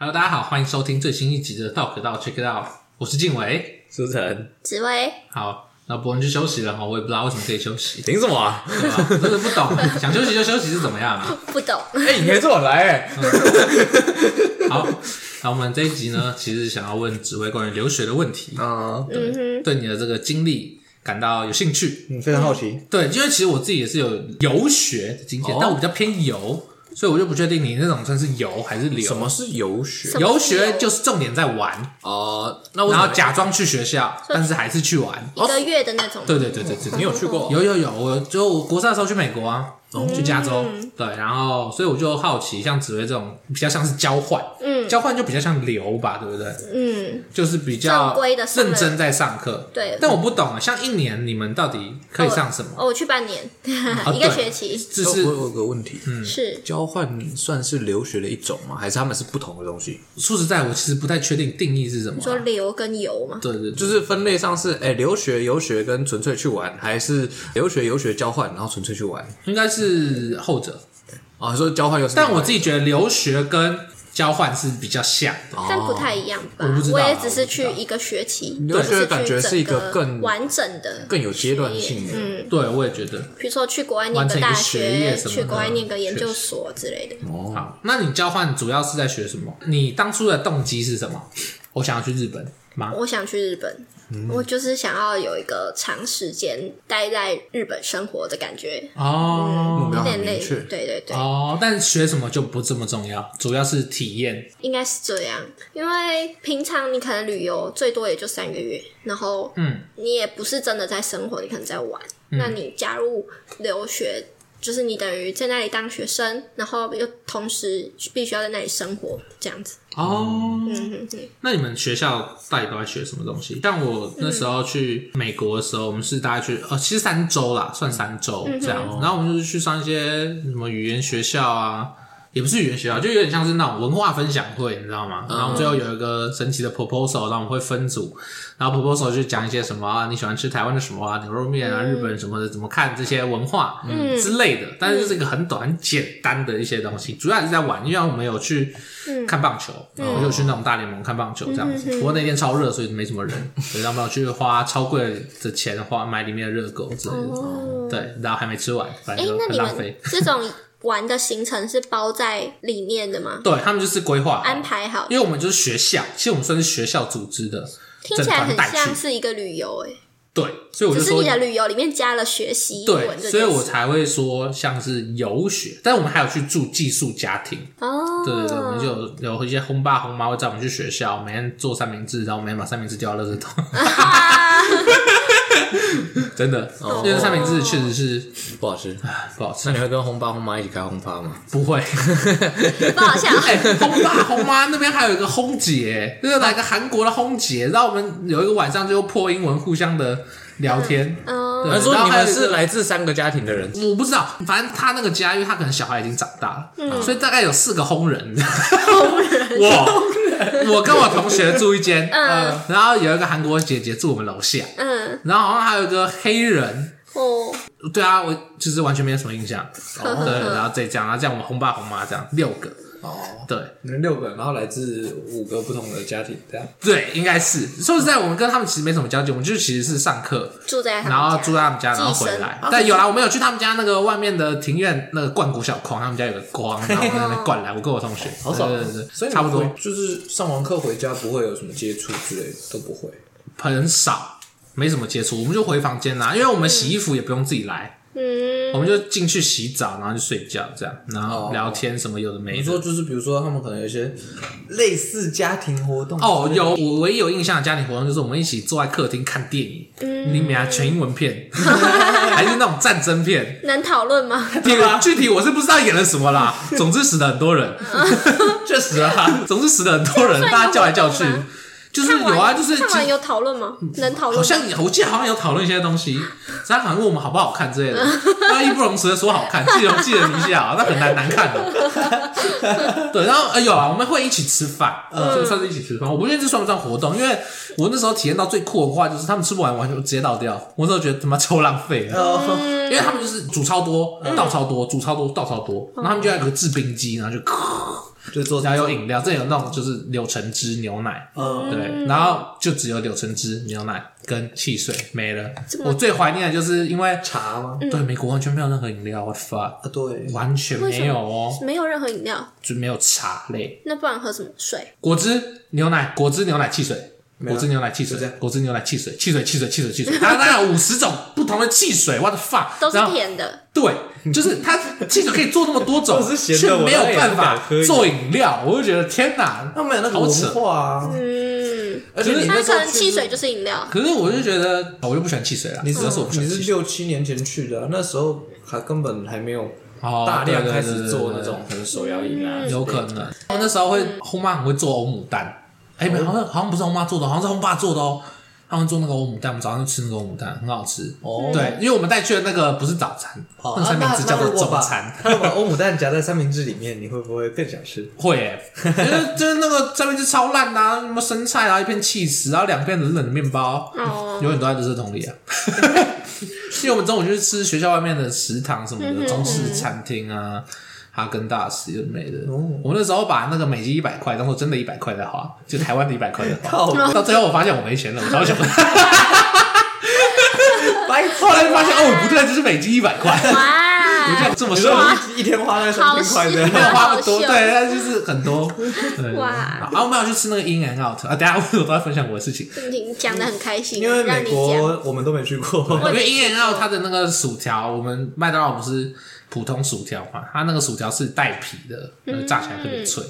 Hello，大家好，欢迎收听最新一集的《道可道 Check It Out》，我是静伟，书成，紫薇，好，那博文去休息了哈，我也不知道为什么可以休息，凭什么啊？对吧？真的不懂，想休息就休息是怎么样啊？不懂。哎、欸，你可以这么来哎、嗯。好，那我们这一集呢，其实想要问紫薇关于留学的问题啊，嗯哼，对你的这个经历感到有兴趣，嗯，非常好奇。对，因为其实我自己也是有游学的经验，哦、但我比较偏游。所以我就不确定你那种算是游还是留。什么是游学？游学就是重点在玩哦，那我然后假装去学校，但是还是去玩一个月的那种。对对对对对，你有去过？有有有，我就我国赛的时候去美国啊。去加州，对，然后所以我就好奇，像紫薇这种比较像是交换，嗯，交换就比较像留吧，对不对？嗯，就是比较认真在上课，对。但我不懂啊，像一年你们到底可以上什么？哦，我去半年，一个学期。只是我有个问题，嗯，是交换算是留学的一种吗？还是他们是不同的东西？说实在，我其实不太确定定义是什么。说留跟游吗？对对，就是分类上是，哎，留学、游学跟纯粹去玩，还是留学、游学交换，然后纯粹去玩？应该是后。或者啊，说交换又是，但我自己觉得留学跟交换是比较像的，但不太一样吧？我不知道，我也只是去一个学期，留学感觉是一个更完整的、更有阶段性的。嗯，对，我也觉得。比如说去国外念个大学，去国外念个研究所之类的。哦，好，那你交换主要是在学什么？你当初的动机是什么？我想要去日本吗？我想去日本。嗯、我就是想要有一个长时间待在日本生活的感觉哦，有点累，对对对。哦，但学什么就不这么重要，主要是体验。应该是这样，因为平常你可能旅游最多也就三个月，然后嗯，你也不是真的在生活，你可能在玩。嗯、那你加入留学。就是你等于在那里当学生，然后又同时必须要在那里生活，这样子。哦。那你们学校到底都在学什么东西？像我那时候去美国的时候，我们是大概去呃，其实三周啦，算三周这样。然后我们就是去上一些什么语言学校啊。也不是语言学校，就有点像是那种文化分享会，你知道吗？然后最后有一个神奇的 proposal，然后我们会分组，然后 proposal 就讲一些什么啊，你喜欢吃台湾的什么啊，牛肉面啊，日本什么的，怎么看这些文化之类的。但是就是一个很短、很简单的一些东西，主要还是在玩，因为我们有去看棒球，然后就去那种大联盟看棒球这样子。不过那天超热，所以没什么人，所以他们要去花超贵的钱花买里面的热狗之类的。对，然后还没吃完，反正就很浪费。这种。玩的行程是包在里面的吗？对，他们就是规划安排好，因为我们就是学校，其实我们算是学校组织的，听起来很像是一个旅游诶。对，所以我就说，只是你的旅游里面加了学习对，所以我才会说像是游学。但我们还有去住寄宿家庭哦，对对对，我们就有有一些轰爸轰妈会带我们去学校，每天做三明治，然后每天把三明治丢到垃圾桶。真的，因为三明治确实是不好吃，不好吃。那你会跟轰爸轰妈一起开轰趴吗？不会，不好笑。哎，轰爸轰妈那边还有一个轰姐，就是来个韩国的轰姐，然后我们有一个晚上就破英文互相的聊天。嗯，他说你们是来自三个家庭的人，我不知道，反正他那个家，因为他可能小孩已经长大了，所以大概有四个轰人。轰人，哇！我跟我同学住一间，嗯，然后有一个韩国姐姐住我们楼下，嗯，然后好像还有一个黑人，哦，对啊，我就是完全没有什么印象，哦，对，然后这样，然后这样我们红爸红妈这样六个。哦，对，你们六个，然后来自五个不同的家庭，这样。对，应该是。说实在，我们跟他们其实没什么交集，我们就其实是上课住在，然后住在他们家，然后回来。但有啦，我们有去他们家那个外面的庭院，那个灌谷小矿，他们家有个筐，然后在那边灌来。我跟我同学，好少，对对对，所以差不多。就是上完课回家不会有什么接触之类的，都不会，很少，没什么接触，我们就回房间啦，因为我们洗衣服也不用自己来。嗯，我们就进去洗澡，然后就睡觉，这样，然后聊天什么有的没的。你说就是，比如说他们可能有一些类似家庭活动。哦，有，我唯一有印象的家庭活动就是我们一起坐在客厅看电影，嗯，里面啊全英文片，还是那种战争片，能讨论吗？具体我是不知道演了什么啦，总之死了很多人，确实啊，总之死了很多人，大家叫来叫去。就是有啊，就是看完有讨论吗？能讨论？好像我记得好像有讨论一些东西，他好像问我们好不好看之类的。那义不容辞的说好看，记得记得一下啊，那很难难看的。对，然后哎有啊，我们会一起吃饭，呃，就算是一起吃饭。我不确定这算不算活动，因为我那时候体验到最酷的话，就是他们吃不完，完全直接倒掉。我那时候觉得他妈超浪费，因为他们就是煮超多，倒超多，煮超多，倒超多，然后他们就有一个制冰机，然后就。就做然后有饮料，这有那种就是柳橙汁牛奶，嗯，对，然后就只有柳橙汁牛奶跟汽水没了。我最怀念的就是因为茶吗？对，美国完全没有任何饮料，what fuck，啊，对，完全没有哦，没有任何饮料，就没有茶类，那不然喝什么水？果汁、牛奶、果汁、牛奶、汽水。果汁牛奶汽水，果汁牛奶汽水，汽水汽水汽水汽水，它它有五十种不同的汽水，what the fuck，都是 甜的。对，就是它汽水可以做那么多种，却没有办法做饮料，我就觉得天哪，他没有那个文化啊。嗯，而且它可能汽水就是饮料。可是我就觉得，我就不喜欢汽水了。你是你是六七年前去的，那时候还根本还没有大量开始做那种很手摇饮啊，有可能。我那时候会，后妈很会做欧姆蛋。哎，没，好像好像不是我妈做的，好像是我爸做的哦。他们做那个欧姆蛋，我们早上就吃那个欧姆蛋，很好吃。哦，对，因为我们带去的那个不是早餐，那个三明治叫做中餐。那把欧姆蛋夹在三明治里面，你会不会更想吃？会，诶，就是就是那个三明治超烂呐，什么生菜啊，一片起司，然后两片冷冷的面包，永远都在垃圾桶里啊。因为我们中午就是吃学校外面的食堂什么的中式餐厅啊。哈根达斯有没的，我们那时候把那个美金一百块当做真的一百块在花，就台湾的一百块在花。到最后我发现我没钱了，我超想。后来发现哦，不对，这是美金一百块。哇！我这么说，一天花了三千块的，没有花不多，对，但就是很多。哇！然后我们要去吃那个 In and Out 啊，等下我都在分享我的事情。你讲的很开心，因为美国我们都没去过。因为 In and Out 它的那个薯条，我们麦当劳不是。普通薯条嘛，它那个薯条是带皮的，炸起来特别脆。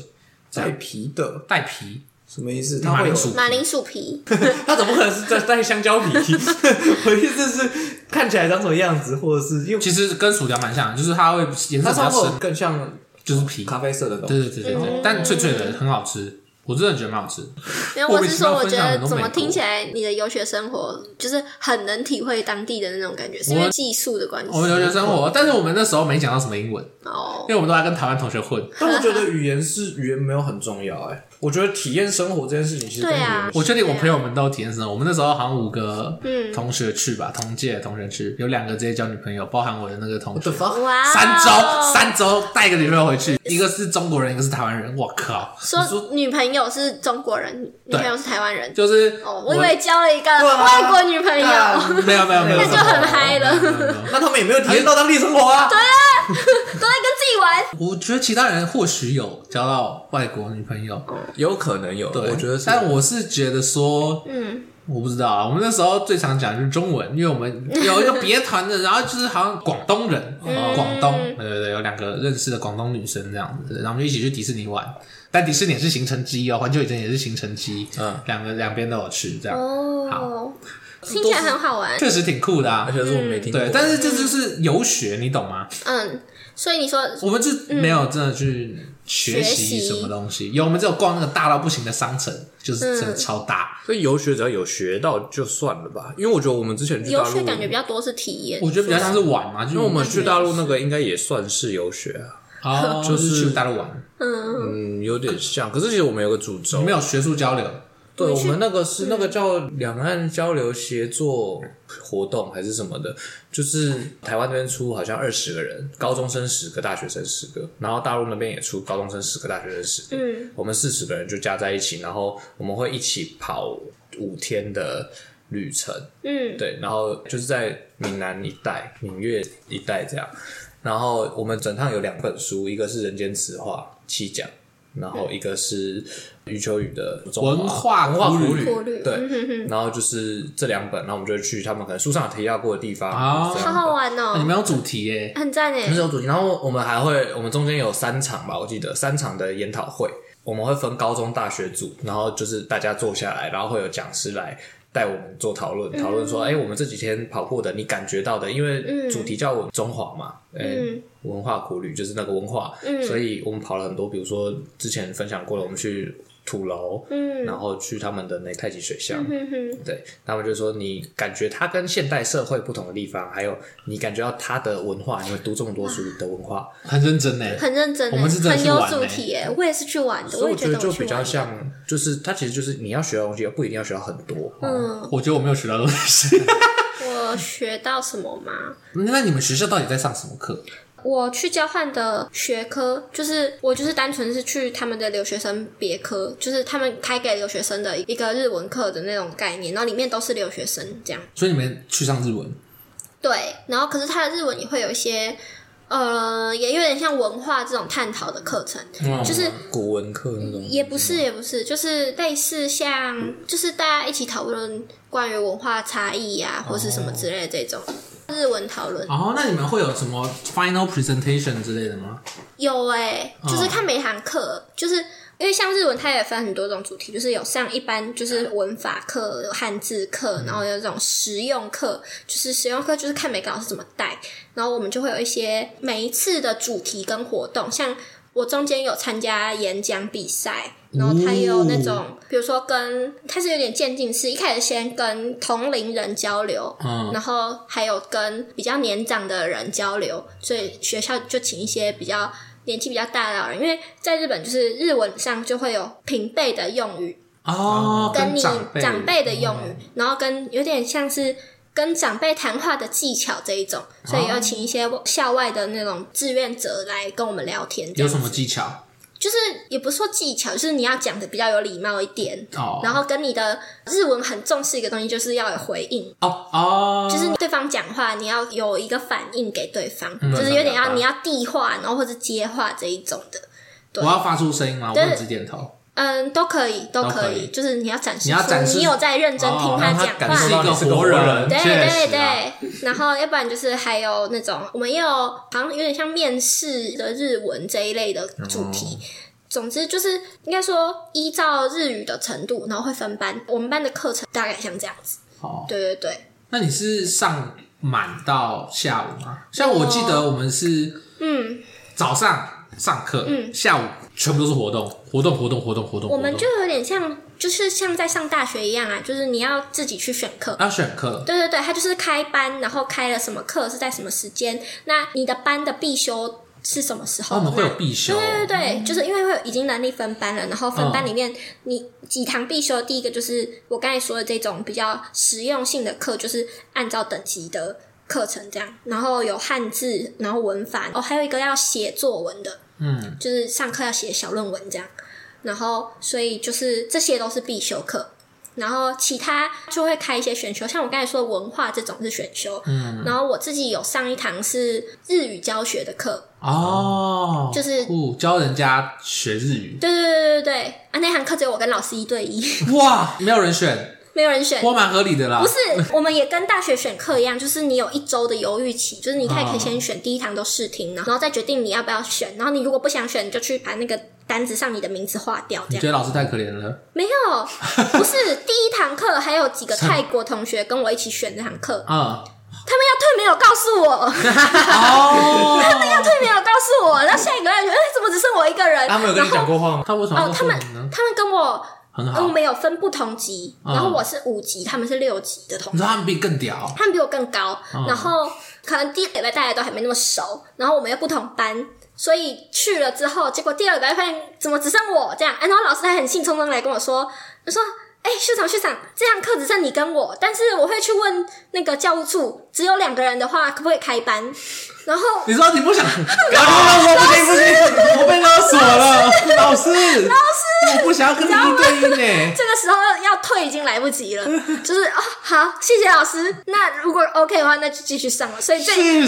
带皮的，带皮什么意思？马铃薯马铃薯皮，它怎么可能是在带香蕉皮？我意思是看起来长什么样子，或者是因为其实跟薯条蛮像，就是它会颜色比较深，更像就是皮咖啡色的东西。对对对对对，但脆脆的，很好吃。我真的觉得蛮好吃。因为，我是说，我觉得怎么听起来你的游学生活就是很能体会当地的那种感觉，是因为寄宿的关系。我们游学生活，但是我们那时候没讲到什么英文哦，因为我们都在跟台湾同学混。但我觉得语言是语言没有很重要哎。我觉得体验生活这件事情其实对啊，我确定我朋友们都体验生活。我们那时候好像五个同学去吧，同届同学去，有两个直接交女朋友，包含我的那个同学。哇！三周三周带一个女朋友回去，一个是中国人，一个是台湾人。我靠！说女朋友是中国人，女朋友是台湾人，就是哦，我以为交了一个外国女朋友。没有没有没有，那就很嗨了。那他们也没有体验到当地生活啊？对啊，都在跟自己玩。我觉得其他人或许有交到外国女朋友，有可能有。对，我觉得是，但我是觉得说，嗯，我不知道啊。我们那时候最常讲就是中文，因为我们 有一个别团的，然后就是好像广东人，广东，对对对，有两个认识的广东女生这样子，然后我们就一起去迪士尼玩。但迪士尼也是行程之一哦，环球影城也是行程之一，嗯，两个两边都有去，这样哦，好，听起来很好玩，确实挺酷的啊，而且是我没听过，对，但是这就是游学，你懂吗？嗯，所以你说我们是没有真的去。学习什么东西？有，我们只有逛那个大到不行的商城，就是真的超大。所以游学只要有学到就算了吧，因为我觉得我们之前去大陆游学感觉比较多是体验，我觉得比较像是玩嘛，因为我们去大陆那个应该也算是游学啊，就是去大陆玩，嗯，有点像。可是其实我们有个主轴，没有学术交流。对，我们那个是那个叫两岸交流协作活动还是什么的，就是台湾那边出好像二十个人，高中生十个，大学生十个，然后大陆那边也出高中生十个，大学生十个，嗯，我们四十个人就加在一起，然后我们会一起跑五天的旅程，嗯，对，然后就是在闽南一带、闽粤一带这样，然后我们整趟有两本书，一个是《人间词话》七讲。然后一个是余秋雨的文化文化苦旅，对，然后就是这两本，然后我们就去他们可能书上有提到过的地方，好好玩哦！你们有主题耶，很赞耶，很有主题。然后我们还会，我们中间有三场吧，我记得三场的研讨会，我们会分高中、大学组，然后就是大家坐下来，然后会有讲师来。带我们做讨论，讨论说，哎、欸，我们这几天跑过的，你感觉到的，因为主题叫中华嘛，哎、嗯欸，文化苦旅就是那个文化，嗯、所以我们跑了很多，比如说之前分享过了，我们去。土楼，嗯，然后去他们的那太极水乡，嗯哼，对，他们就说你感觉它跟现代社会不同的地方，还有你感觉到它的文化，因为读这么多书的文化，很认真呢，很认真，我们是很有主题耶，我也是去玩的，所以我觉得就比较像，就是它其实就是你要学的东西，不一定要学到很多，嗯，我觉得我没有学到东西，我学到什么吗？那你们学校到底在上什么课？我去交换的学科，就是我就是单纯是去他们的留学生别科，就是他们开给留学生的一个日文课的那种概念，然后里面都是留学生这样。所以你们去上日文？对，然后可是他的日文也会有一些。呃，也有点像文化这种探讨的课程，嗯、就是古文课那种。也不是，也不是，就是类似像，就是大家一起讨论关于文化差异呀、啊，或是什么之类的这种、哦、日文讨论。哦，那你们会有什么 final presentation 之类的吗？有哎、欸，就是看每堂课，哦、就是。因为像日文，它也分很多种主题，就是有上一般就是文法课、有汉字课，然后有这种实用课，就是实用课就是看每个老师怎么带，然后我们就会有一些每一次的主题跟活动，像我中间有参加演讲比赛，然后他有那种，哦、比如说跟他是有点渐进式，一开始先跟同龄人交流，嗯，然后还有跟比较年长的人交流，所以学校就请一些比较。年纪比较大的老人，因为在日本就是日文上就会有平辈的用语哦，跟你长辈的用语，嗯、然后跟有点像是跟长辈谈话的技巧这一种，所以要请一些校外的那种志愿者来跟我们聊天。有什么技巧？就是也不是说技巧，就是你要讲的比较有礼貌一点哦。然后跟你的日文很重视一个东西，就是要有回应哦哦。就是对方讲话，你要有一个反应给对方，嗯、就是有点要你要递话，然后或者接话这一种的。对，我要发出声音吗？我只点头。嗯，都可以，都可以。就是你要展示，你要展示你有在认真听他讲话，感是一个活人。对对对。然后要不然就是还有那种，我们也有好像有点像面试的日文这一类的主题。嗯、总之就是应该说依照日语的程度，然后会分班。我们班的课程大概像这样子。哦，对对对。那你是上满到下午吗？像我记得我们是嗯早上上课，嗯下午。全部都是活动，活动，活动，活动，活动。我们就有点像，就是像在上大学一样啊，就是你要自己去选课，要选课。对对对，他就是开班，然后开了什么课是在什么时间，那你的班的必修是什么时候？我们会有必修。对对对，嗯、就是因为会已经能力分班了，然后分班里面你几堂必修，第一个就是我刚才说的这种比较实用性的课，就是按照等级的课程这样，然后有汉字，然后文法，哦，还有一个要写作文的。嗯，就是上课要写小论文这样，然后所以就是这些都是必修课，然后其他就会开一些选修，像我刚才说的文化这种是选修，嗯，然后我自己有上一堂是日语教学的课。哦，就是教人家学日语，对对对对对。啊，那堂课只有我跟老师一对一，哇，没有人选。没有人选，我蛮合理的啦。不是，我们也跟大学选课一样，就是你有一周的犹豫期，就是你可以可以先选第一堂都试听，然后再决定你要不要选。然后你如果不想选，你就去把那个单子上你的名字划掉。这样。你觉得老师太可怜了？没有，不是第一堂课还有几个泰国同学跟我一起选这堂课 啊，他们要退没有告诉我，哦，他们要退没有告诉我，然后下一个人觉得哎，怎么只剩我一个人？他们有跟你讲过话吗？他为什么？哦，他们他们跟我。我们有分不同级，然后我是五级，他们是六级的同学。他们比你更屌？他们比我更高，然后可能第一个礼拜大家都还没那么熟，然后我们又不同班，所以去了之后，结果第二个礼拜发现怎么只剩我这样，然后老师还很兴冲冲来跟我说，他说。哎，学长学长，这堂课只剩你跟我，但是我会去问那个教务处，只有两个人的话，可不可以开班？然后你说你不想，然后我不行不行，我被勒索了，老师老师，我不想要跟你一对一呢。这个时候要退已经来不及了，就是哦，好，谢谢老师。那如果 OK 的话，那就继续上了。所以这这一个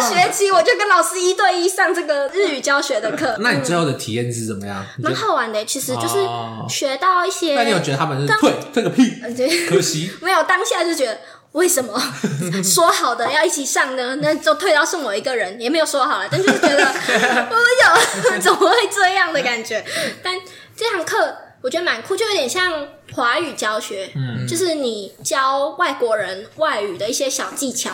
学期我就跟老师一对一上这个日语教学的课。那你最后的体验是怎么样？蛮好玩的，其实就是学到一些。那你有觉得他们是退退个屁，可惜 没有。当下就觉得为什么 说好的要一起上呢？那就退到剩我一个人，也没有说好了，但就是觉得 我有 怎么会这样的感觉？但这堂课我觉得蛮酷，就有点像华语教学，嗯，就是你教外国人外语的一些小技巧。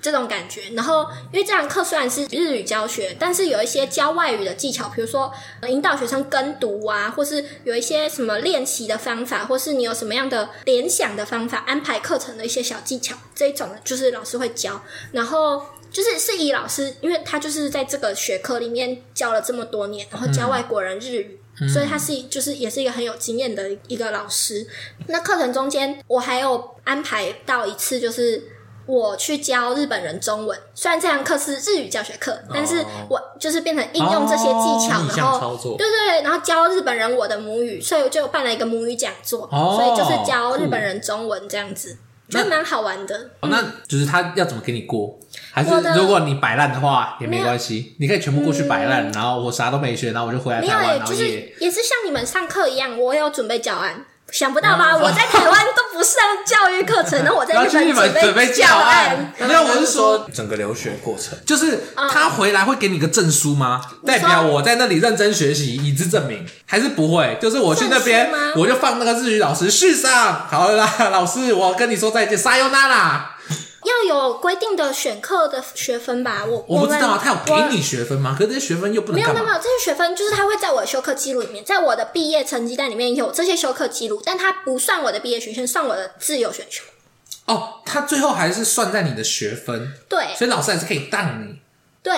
这种感觉，然后因为这堂课虽然是日语教学，但是有一些教外语的技巧，比如说引导学生跟读啊，或是有一些什么练习的方法，或是你有什么样的联想的方法，安排课程的一些小技巧，这一种就是老师会教。然后就是是以老师，因为他就是在这个学科里面教了这么多年，然后教外国人日语，嗯、所以他是就是也是一个很有经验的一个老师。那课程中间我还有安排到一次就是。我去教日本人中文，虽然这堂课是日语教学课，但是我就是变成应用这些技巧，哦、然后操作。对对对，然后教日本人我的母语，所以我就办了一个母语讲座，哦、所以就是教日本人中文这样子，觉得蛮好玩的。哦，那就是他要怎么给你过？还是如果你摆烂的话也没关系，你可以全部过去摆烂，嗯、然后我啥都没学，然后我就回来台湾，然后就是也是像你们上课一样，我有准备教案。想不到吧？我在台湾都不上教育课程，然后我在日本 准备教案。没有，我是说整个留学过程，就是他回来会给你个证书吗？代表我在那里认真学习，以资证明，还是不会？就是我去那边，我就放那个日语老师续上，好了啦，老师，我跟你说再见，撒由那拉。要有规定的选课的学分吧？我我不知道啊，他有给你学分吗？可是这些学分又不能没有没有没有，这些学分就是他会在我的修课记录里面，在我的毕业成绩单里面有这些修课记录，但他不算我的毕业学分，算我的自由选修。哦，他最后还是算在你的学分，对，所以老师还是可以当你。对，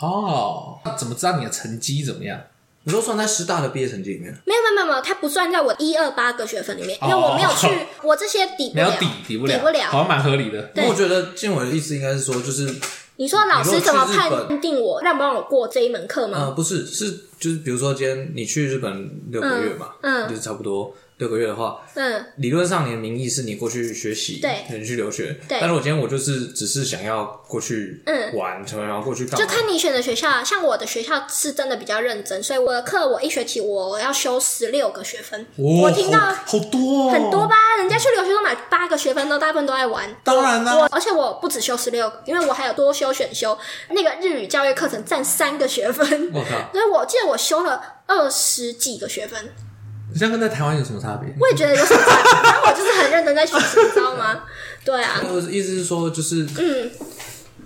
哦，那怎么知道你的成绩怎么样？你说算在师大的毕业成绩里面？没有没有没有，它不算在我一二八个学分里面，因为我没有去，我这些抵不了，抵抵不了，抵不了，好像蛮合理的。我觉得建伟的意思应该是说，就是你说老师怎么判定我让不让我过这一门课吗？呃，不是，是就是比如说今天你去日本六个月嘛，嗯，就是差不多。六个月的话，嗯，理论上你的名义是你过去学习，对，你去留学，对。但是我今天我就是只是想要过去，嗯，玩，然后过去干嘛？就看你选的学校，像我的学校是真的比较认真，所以我的课我一学期我要修十六个学分。我听到好多，很多吧？人家去留学都买八个学分，都大部分都在玩。当然啦，我而且我不止修十六个，因为我还有多修选修，那个日语教育课程占三个学分。我靠！所以我记得我修了二十几个学分。你这样跟在台湾有什么差别？我也觉得有什么差别，然后我就是很认真在学习，你知道吗？对啊。我的意思是说，就是嗯，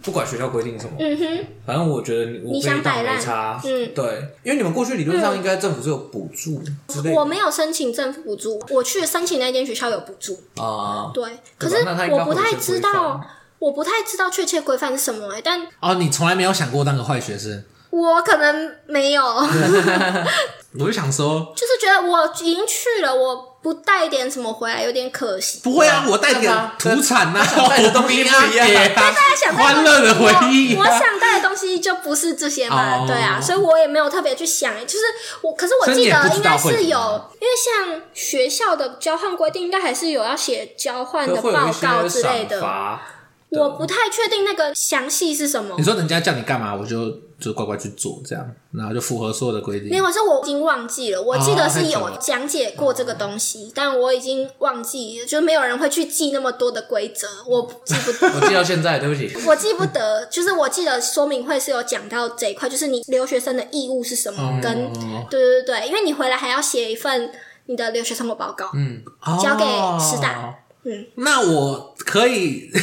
不管学校规定什么，嗯哼，反正我觉得我你想摆烂没差，嗯，对，因为你们过去理论上应该政府是有补助之类的。我没有申请政府补助，我去申请那间学校有补助啊，对，可是我不太知道，我不太知道确切规范是什么哎，但哦，你从来没有想过当个坏学生？我可能没有。我就想说，就是觉得我已经去了，我不带点什么回来有点可惜。不会啊，我带点土产呐，带的东西不一样。大家想带欢乐的回忆，我想带的东西就不是这些嘛，对啊，所以我也没有特别去想。就是我，可是我记得应该是有，因为像学校的交换规定，应该还是有要写交换的报告之类的。我不太确定那个详细是什么。你说人家叫你干嘛，我就就乖乖去做，这样，然后就符合所有的规定。没有，是我已经忘记了。我记得是有讲解过这个东西，哦、但我已经忘记了，就没有人会去记那么多的规则，我记不得。我记到现在，对不起，我记不得。就是我记得说明会是有讲到这一块，就是你留学生的义务是什么，嗯、跟对对对，因为你回来还要写一份你的留学生活报告，嗯，交给师大。嗯，那我可以，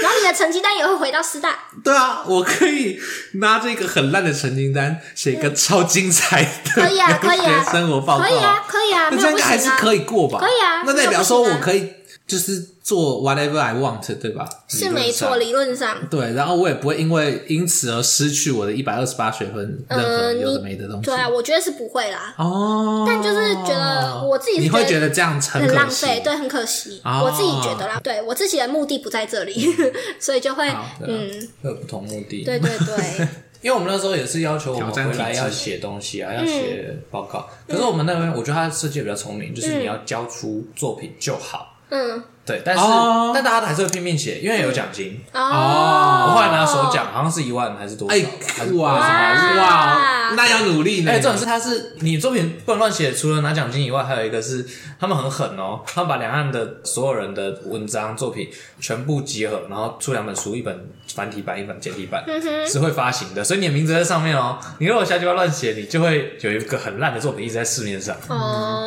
然后你的成绩单也会回到师大。对啊，我可以拿着一个很烂的成绩单，写一个超精彩的，可以啊，可以啊，生活报告，可以啊，可以啊，那这样还是可以过吧？可以啊，那代表说我可以。就是做 whatever I want，对吧？是没错，理论上。对，然后我也不会因为因此而失去我的一百二十八学分，任何有的没的东西。对啊，我觉得是不会啦。哦。但就是觉得我自己你会觉得这样很浪费，对，很可惜。我自己觉得啦，对我自己的目的不在这里，所以就会嗯，会有不同目的。对对对。因为我们那时候也是要求我们回来要写东西啊，要写报告。可是我们那边我觉得他设计比较聪明，就是你要交出作品就好。嗯，对，但是、oh. 但大家还是会拼命写，因为有奖金。哦，oh. 我后来拿手奖，好像是一万还是多少？哎，哇哇，那要努力呢。哎，这种是他是你作品不能乱写，除了拿奖金以外，还有一个是他们很狠哦，他们把两岸的所有人的文章作品全部集合，然后出两本书，一本繁体版，一本简体版，是会发行的。所以你的名字在上面哦。你如果下句话乱写，你就会有一个很烂的作品一直在市面上，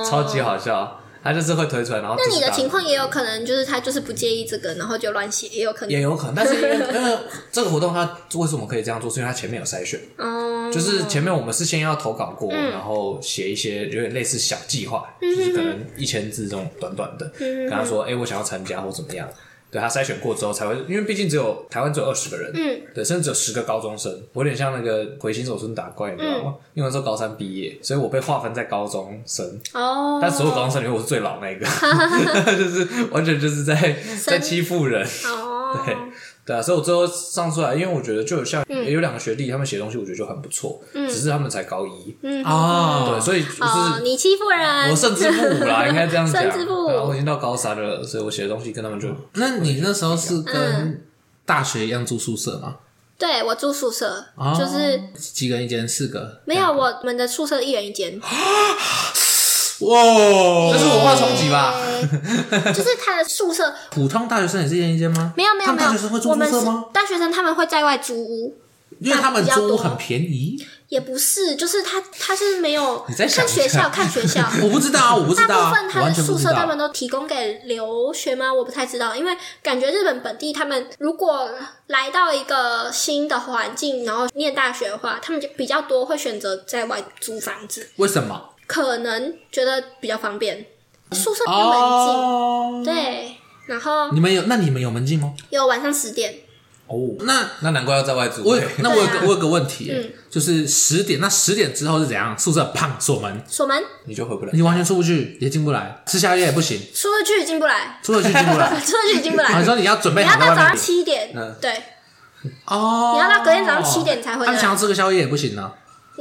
超级好笑。他就是会推出来，然后那你的情况也有可能，就是他就是不介意这个，然后就乱写，也有可能，也有可能。但是因为因为这个活动，他为什么可以这样做？是因为他前面有筛选，哦，就是前面我们是先要投稿过，然后写一些有点类似小计划，就是可能一千字这种短短的，跟他说，哎，我想要参加或怎么样，对他筛选过之后才会，因为毕竟只有台湾只有二十个人，嗯，对，甚至只有十个高中生，我有点像那个回形手村打怪，你知道吗？嗯、因为那时候高三毕业，所以我被划分在高中生哦，但所有高中生里面我是最老那个，就是完全就是在在欺负人哦，对。对啊，所以我最后上出来，因为我觉得就有像也有两个学弟，他们写东西我觉得就很不错，只是他们才高一嗯啊，对，所以就是你欺负人，我甚至不武啦，应该这样讲。甚至不武，我已经到高三了，所以我写的东西跟他们就……那你那时候是跟大学一样住宿舍吗？对，我住宿舍，就是几个人一间，四个？没有，我们的宿舍一人一间。哇，这是文化冲击吧？就是他的宿舍，普通大学生也是一间一间吗？没有没有没有，大学生会住宿舍吗？大学生他们会在外租屋，因为他们租屋很便宜。也不是，就是他他是没有看学校看学校，我不知道，我不知道。大部分他的宿舍他们都提供给留学吗？我不太知道，因为感觉日本本地他们如果来到一个新的环境，然后念大学的话，他们就比较多会选择在外租房子。为什么？可能觉得比较方便，宿舍有门禁，哦、对。然后你们有？那你们有门禁吗？有，晚上十点。哦，那那难怪要在外住。我那我有个、啊、我有个问题，嗯、就是十点，那十点之后是怎样？宿舍砰锁门，锁门，你就回不来，你完全出不去，也进不来，吃宵夜也不行，出得去进不来，出得去进不来，出得去进不来。你说你要准备，你要到早上七点，嗯，对。哦，你要到隔天早上七点才回来。他们想要吃个宵夜也不行呢。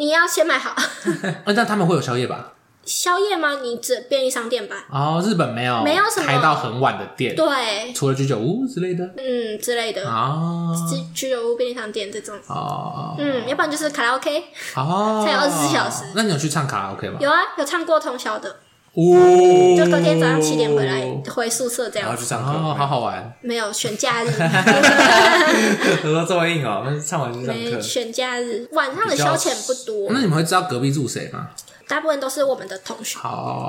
你要先买好。那他们会有宵夜吧？宵夜吗？你指便利商店吧。哦，日本没有，没有什么开到很晚的店。对，除了居酒屋之类的。嗯，之类的。哦，居酒屋、便利商店这种。哦。嗯，要不然就是卡拉 OK。哦。才有二十四小时。那你有去唱卡拉 OK 吗？有啊，有唱过通宵的。哦。就隔天早上七点回来回宿舍这样。然后去唱歌，好好玩。没有选假日。怎么这么硬哦？那上完就上课。选假日，晚上的消遣不多。那你们会知道隔壁住谁吗？大部分都是我们的同学，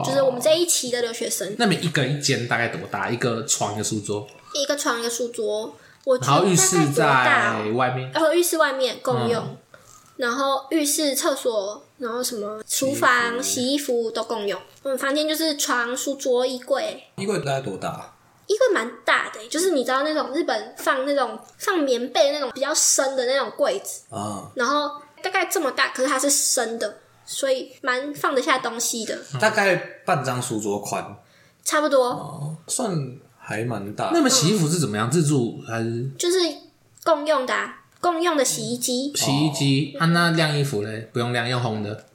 就是我们这一期的留学生。那你们一个一间大概多大？一个床一个书桌？一个床一个书桌。我然后浴室在外面，然后浴室外面共用，然后浴室、厕所，然后什么厨房、洗衣服都共用。我们房间就是床、书桌、衣柜。衣柜大概多大？衣柜蛮大的，就是你知道那种日本放那种放棉被那种比较深的那种柜子啊，然后大概这么大，可是它是深的。所以蛮放得下东西的，大概半张书桌宽，差不多，哦，算还蛮大。那你们洗衣服是怎么样？自助还是？就是共用的，共用的洗衣机。洗衣机，啊，那晾衣服嘞？不用晾，用烘的。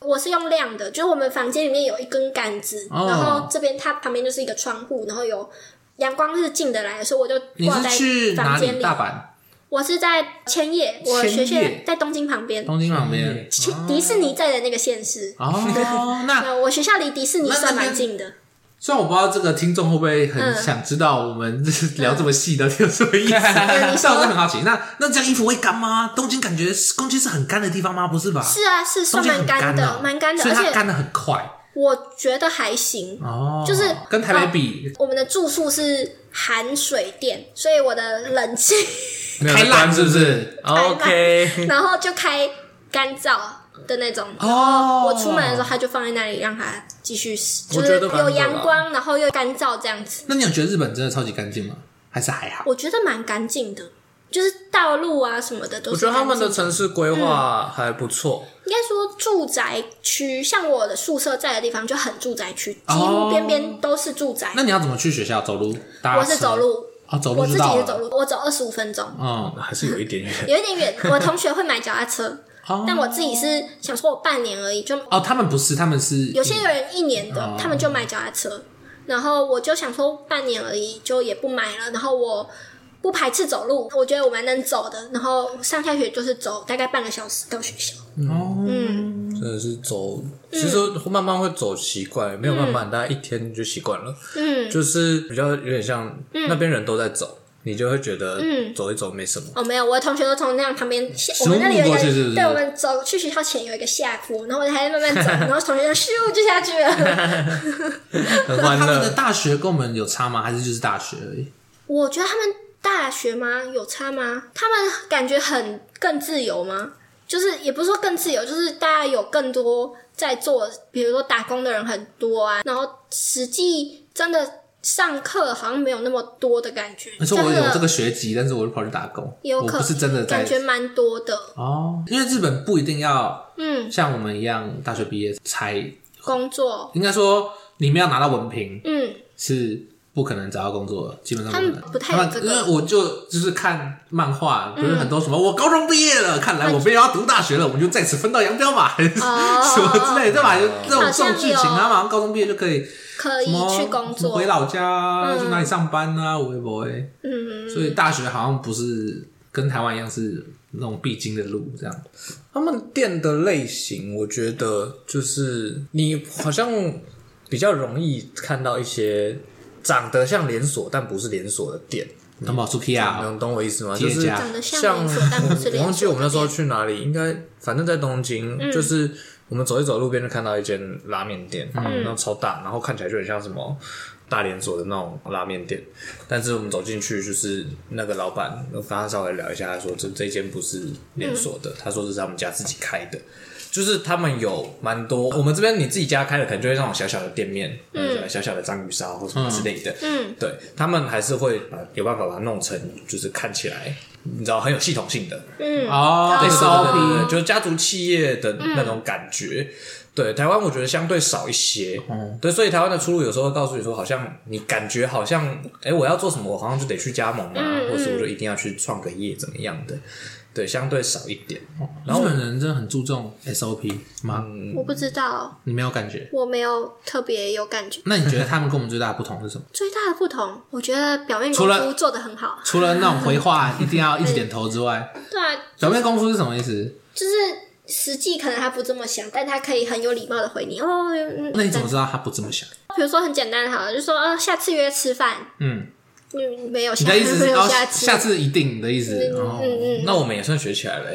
我是用晾的，就是我们房间里面有一根杆子，然后这边它旁边就是一个窗户，然后有阳光是进得来的，所以我就挂在房间里。大阪。我是在千叶，我学校在东京旁边。东京旁边，迪士尼在的那个县市。哦，那 我学校离迪士尼算蛮近的。虽然我不知道这个听众会不会很想知道我们聊这么细的有什么意思，但我是很好奇。那那这样衣服会干吗？东京感觉东京是很干的地方吗？不是吧？是啊，是算蛮干的，蛮干的，而且干的很快。我觉得还行哦，就是跟台北比，我们的住宿是含水电，所以我的冷气。开烂是不是？OK，然后就开干燥的那种。哦，我出门的时候，它就放在那里，让它继续使，就是有阳光，然后又干燥这样子。那你有觉得日本真的超级干净吗？还是还好？我觉得蛮干净的，就是道路啊什么的都是。我觉得他们的城市规划还不错。应该说住宅区，像我的宿舍在的地方就很住宅区，几乎边边都是住宅。那你要怎么去学校？走路？我是走路。啊，走路我自己是走路，我走二十五分钟。嗯，还是有一点远，有一点远。我同学会买脚踏车，但我自己是想说，我半年而已就。哦，他们不是，他们是有些人一年的，他们就买脚踏车，然后我就想说半年而已，就也不买了。然后我不排斥走路，我觉得我蛮能走的。然后上下学就是走大概半个小时到学校。哦，嗯。真的是走，其实慢慢会走习惯，没有办法，大概一天就习惯了。嗯，就是比较有点像那边人都在走，你就会觉得嗯走一走没什么。哦，没有，我的同学都从那样旁边，我们那里有一个，对，我们走去学校前有一个下坡，然后我还在慢慢走，然后同学就咻就下去了。很欢乐。他们的大学跟我们有差吗？还是就是大学而已？我觉得他们大学吗？有差吗？他们感觉很更自由吗？就是也不是说更自由，就是大家有更多在做，比如说打工的人很多啊，然后实际真的上课好像没有那么多的感觉。可是我有这个学籍，但是我就跑去打工，有可我不是真的在感觉蛮多的哦。因为日本不一定要，嗯，像我们一样大学毕业才工作。应该说你们要拿到文凭，嗯，是。不可能找到工作，基本上不可能。他们不太有这个。因为我就就是看漫画，不是很多什么，我高中毕业了，看来我非要读大学了，我们就再次分道扬镳吧，还是 什么之类，对吧？就这种这种剧情，他马上高中毕业就可以可以去工作，回老家去哪里上班啊？会不会？嗯。所以大学好像不是跟台湾一样是那种必经的路，这样。他们店的类型，我觉得就是你好像比较容易看到一些。长得像连锁但不是连锁的店，懂吗？Sukiya，能懂我意思吗？就是长得像连锁但不是连锁。我忘记我们那时候去哪里，应该反正在东京，嗯、就是我们走一走路边就看到一间拉面店，嗯，然后超大，然后看起来就很像什么大连锁的那种拉面店。但是我们走进去，就是那个老板，我刚刚稍微聊一下，他说这这间不是连锁的，嗯、他说这是他们家自己开的。就是他们有蛮多，我们这边你自己家开的，可能就会那种小小的店面，嗯，小小的章鱼烧或什么之类的，嗯，对，他们还是会把有办法把它弄成，就是看起来你知道很有系统性的，嗯，哦，对，对对，就是家族企业的那种感觉。对，台湾我觉得相对少一些，嗯，对，所以台湾的出路有时候会告诉你说，好像你感觉好像，哎，我要做什么，我好像就得去加盟啊，或者我就一定要去创个业，怎么样的。对，相对少一点。然后日本人真的很注重 SOP 吗？嗯、我不知道，你没有感觉？我没有特别有感觉。那你觉得他们跟我们最大的不同是什么？最大的不同，我觉得表面功夫做的很好。除了那种回话一定要一直点头之外，对啊，表面功夫是什么意思？就是实际可能他不这么想，但他可以很有礼貌的回你哦。那你怎么知道他不这么想？比如说很简单好了，就说呃，下次约吃饭。嗯。没有，你的意思是下次下次一定的意思。嗯嗯，那我们也算学起来了，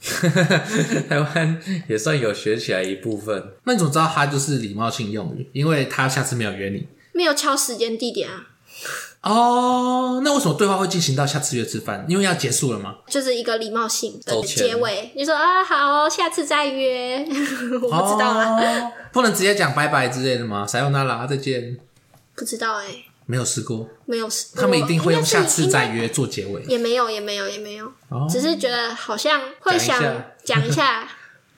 台湾也算有学起来一部分。那你怎么知道他就是礼貌性用语？因为他下次没有约你，没有敲时间地点啊。哦，那为什么对话会进行到下次约吃饭？因为要结束了吗？就是一个礼貌性的结尾。你说啊，好，下次再约。我不知道啦，不能直接讲拜拜之类的吗？撒由那拉，再见。不知道哎。没有试过，没有试过。他们一定会用下次再约做结尾。也没有，也没有，也没有。哦、只是觉得好像会想讲一下，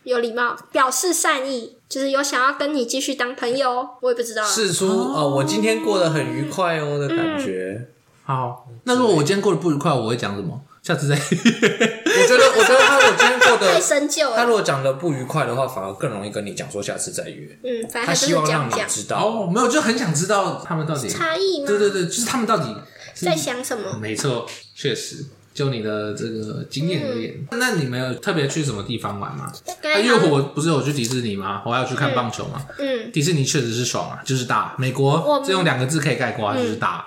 有礼貌，表示善意，就是有想要跟你继续当朋友。我也不知道。试出哦，哦，我今天过得很愉快哦的感觉。嗯、好，那如果我今天过得不愉快，我会讲什么？下次再约。我觉得，我觉得他如果今天过的 太深究了，他如果讲的不愉快的话，反而更容易跟你讲说下次再约。嗯，反正他希望让你知道哦，没有，就很想知道他们到底差异吗？对对对，就是他们到底在想什么？没错，确实，就你的这个经验而言，那你们有特别去什么地方玩吗？因为我不是有去迪士尼吗？我还要去看棒球吗。嗯，迪士尼确实是爽啊，就是大。美国这用两个字可以概括，就是大。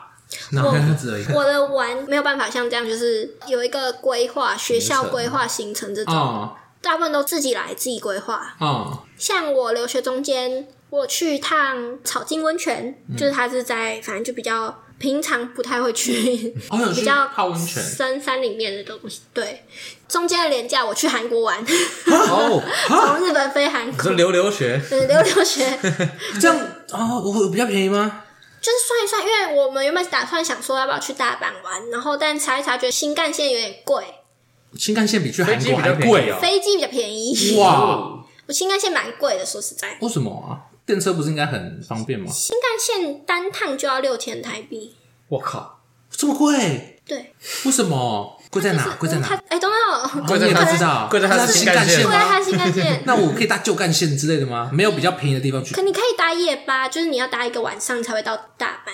我我的玩没有办法像这样，就是有一个规划，学校规划行程这种，哦、大部分都自己来自己规划。哦，像我留学中间，我去一趟草金温泉，嗯、就是它是在反正就比较平常不太会去，哦、比较泡温泉。深山里面的东西。对，中间的廉价我去韩国玩，哦，从日本飞韩国，留留学，对，留留学，这样哦，我比较便宜吗？就是算一算，因为我们原本打算想说要不要去大阪玩，然后但查一查，觉得新干线有点贵。新干线比去韩国还贵啊！飞机比较便宜。哇！我新干线蛮贵的，说实在。为什么啊？电车不是应该很方便吗？新干线单趟就要六千台币。我靠，这么贵？对。为什么？贵在哪？贵在哪？哎，等等，贵在哪？知道？贵在它是新干线，贵在它新干线。那我可以搭旧干线之类的吗？没有比较便宜的地方去。可你可以搭夜巴，就是你要搭一个晚上才会到大阪。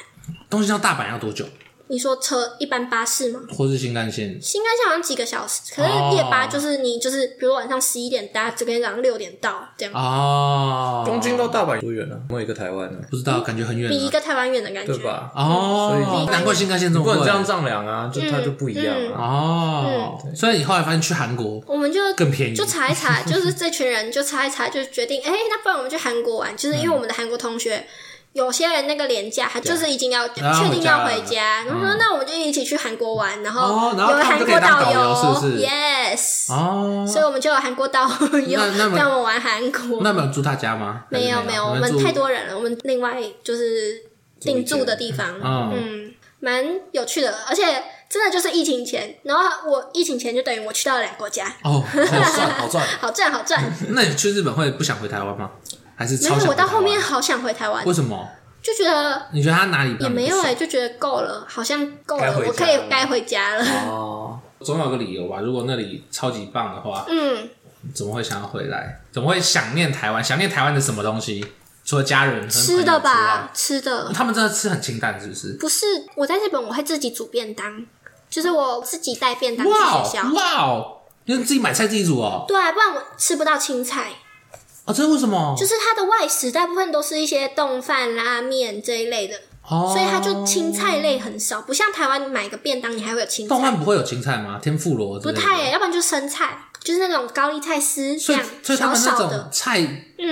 东京到大阪要多久？你说车一般巴士吗？或是新干线？新干线好像几个小时，可是夜巴就是你就是，比如晚上十一点搭，这边早上六点到这样。哦，东京到大阪多远呢？没有一个台湾呢？不知道，感觉很远，比一个台湾远的感觉，对吧？哦，所以难怪新干线这么贵。不能这样丈量啊，就它就不一样哦。所以你后来发现去韩国，我们就更便宜，就查一查，就是这群人就查一查，就决定，哎，那不然我们去韩国玩，就是因为我们的韩国同学。有些人那个廉价，他就是已经要确定要回家，然后说那我们就一起去韩国玩，然后有韩国导游，yes，哦，所以我们就有韩国导游 让我们玩韩国。那没有住他家吗？没有没有，我们太多人了，我们另外就是定住的地方，嗯，蛮有趣的，而且真的就是疫情前，然后我疫情前就等于我去到了两个国家，哦，好赚，好赚，好赚，好赚。那你去日本会不想回台湾吗？还是？没有，我到后面好想回台湾。为什么？就觉得你觉得他哪里也没有哎，就觉得够了，好像够了，我可以该回家了。哦，总有个理由吧？如果那里超级棒的话，嗯，怎么会想要回来？怎么会想念台湾？想念台湾的什么东西？除了家人，吃的吧，吃的。他们真的吃很清淡，是不是？不是，我在日本我会自己煮便当，就是我自己带便当去学校。哇哦，你自己买菜自己煮哦？对啊，不然我吃不到青菜。啊，这是为什么？就是它的外食大部分都是一些冻饭、拉面这一类的，哦，所以它就青菜类很少，不像台湾买个便当你还会有青菜。冻饭不会有青菜吗？天妇罗不太耶，要不然就生菜，就是那种高丽菜丝这样，所以他们那种菜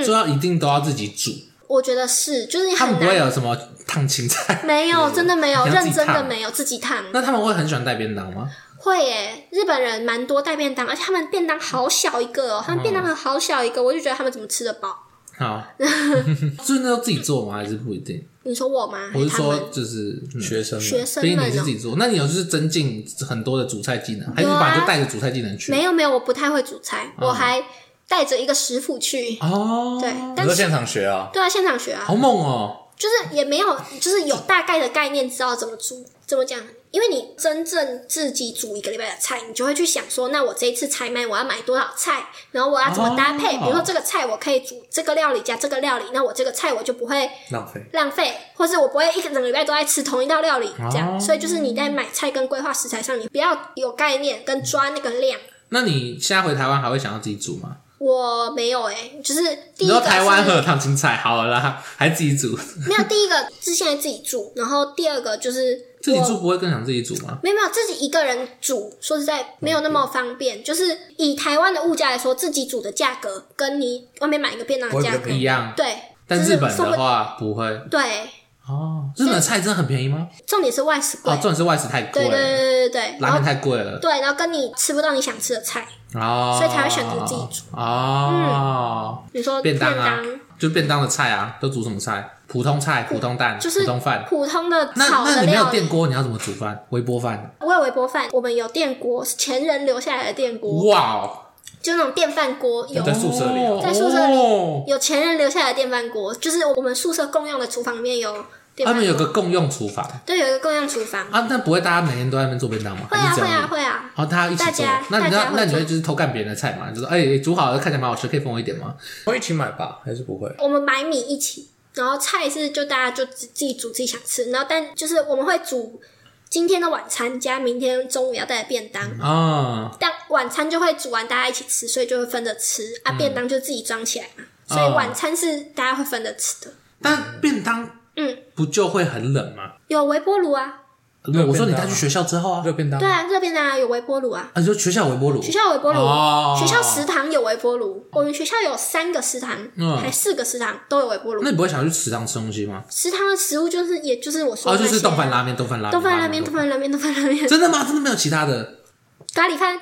就要一定都要自己煮。我觉得是，就是他们不会有什么烫青菜，没有，真的没有，认真的没有自己烫。那他们会很喜欢带便当吗？会耶，日本人蛮多带便当，而且他们便当好小一个哦，他们便当好小一个，我就觉得他们怎么吃得饱？好，所以那要自己做吗？还是不一定？你说我吗？我是说，就是学生，学生们，所以你是自己做。那你有就是增进很多的煮菜技能，还是你本来就带着煮菜技能去？没有没有，我不太会煮菜，我还带着一个食谱去哦。对，但是现场学啊？对啊，现场学啊，好猛哦！就是也没有，就是有大概的概念，知道怎么煮，怎么讲。因为你真正自己煮一个礼拜的菜，你就会去想说，那我这一次采买我要买多少菜，然后我要怎么搭配？比如说这个菜我可以煮这个料理加这个料理，那我这个菜我就不会浪费浪费，或是我不会一整个礼拜都在吃同一道料理这样。所以就是你在买菜跟规划食材上，你不要有概念跟抓那个量。那你现在回台湾还会想要自己煮吗？我没有诶、欸，就是第一个是台湾喝烫青菜好了啦，还自己煮？没有，第一个是现在自己煮，然后第二个就是自己煮不会更想自己煮吗？没有没有，自己一个人煮，说实在没有那么方便。就是以台湾的物价来说，自己煮的价格跟你外面买一个便当的价格一样。对，但日本的话不会。对。哦，日本的菜真的很便宜吗？重点是外食贵。哦，重点是外食太贵了。对对对对对，拉面太贵了。对，然后跟你吃不到你想吃的菜。哦，所以才会选择自己煮哦。你说便当啊，就便当的菜啊，都煮什么菜？普通菜、普通蛋、就是普通饭、普通的炒的料。那那你没有电锅，你要怎么煮饭？微波饭？我有微波饭，我们有电锅，是前人留下来的电锅。哇哦，就那种电饭锅，有在宿舍里，在宿舍里有前人留下来的电饭锅，就是我们宿舍共用的厨房里面有。他们有个共用厨房，对，有一个共用厨房啊。那不会大家每天都在那边做便当吗？会啊，会啊，会啊。然后大家一起做，那你那那你会就是偷干别人的菜吗？就说哎，煮好了看起来蛮好吃，可以分我一点吗？会一起买吧，还是不会？我们买米一起，然后菜是就大家就自自己煮自己想吃，然后但就是我们会煮今天的晚餐加明天中午要带的便当啊。但晚餐就会煮完大家一起吃，所以就会分着吃啊。便当就自己装起来嘛，所以晚餐是大家会分着吃的。但便当。嗯，不就会很冷吗？有微波炉啊。没有，我说你带去学校之后啊，热便当。对啊，热便当啊，有微波炉啊。啊，你说学校有微波炉。学校有微波炉，学校食堂有微波炉。我们学校有三个食堂，还四个食堂都有微波炉。那你不会想去食堂吃东西吗？食堂的食物就是，也就是我说的，就是丼饭拉面，丼饭拉面，丼饭拉面，丼饭拉面，丼饭拉面。真的吗？真的没有其他的？咖喱饭，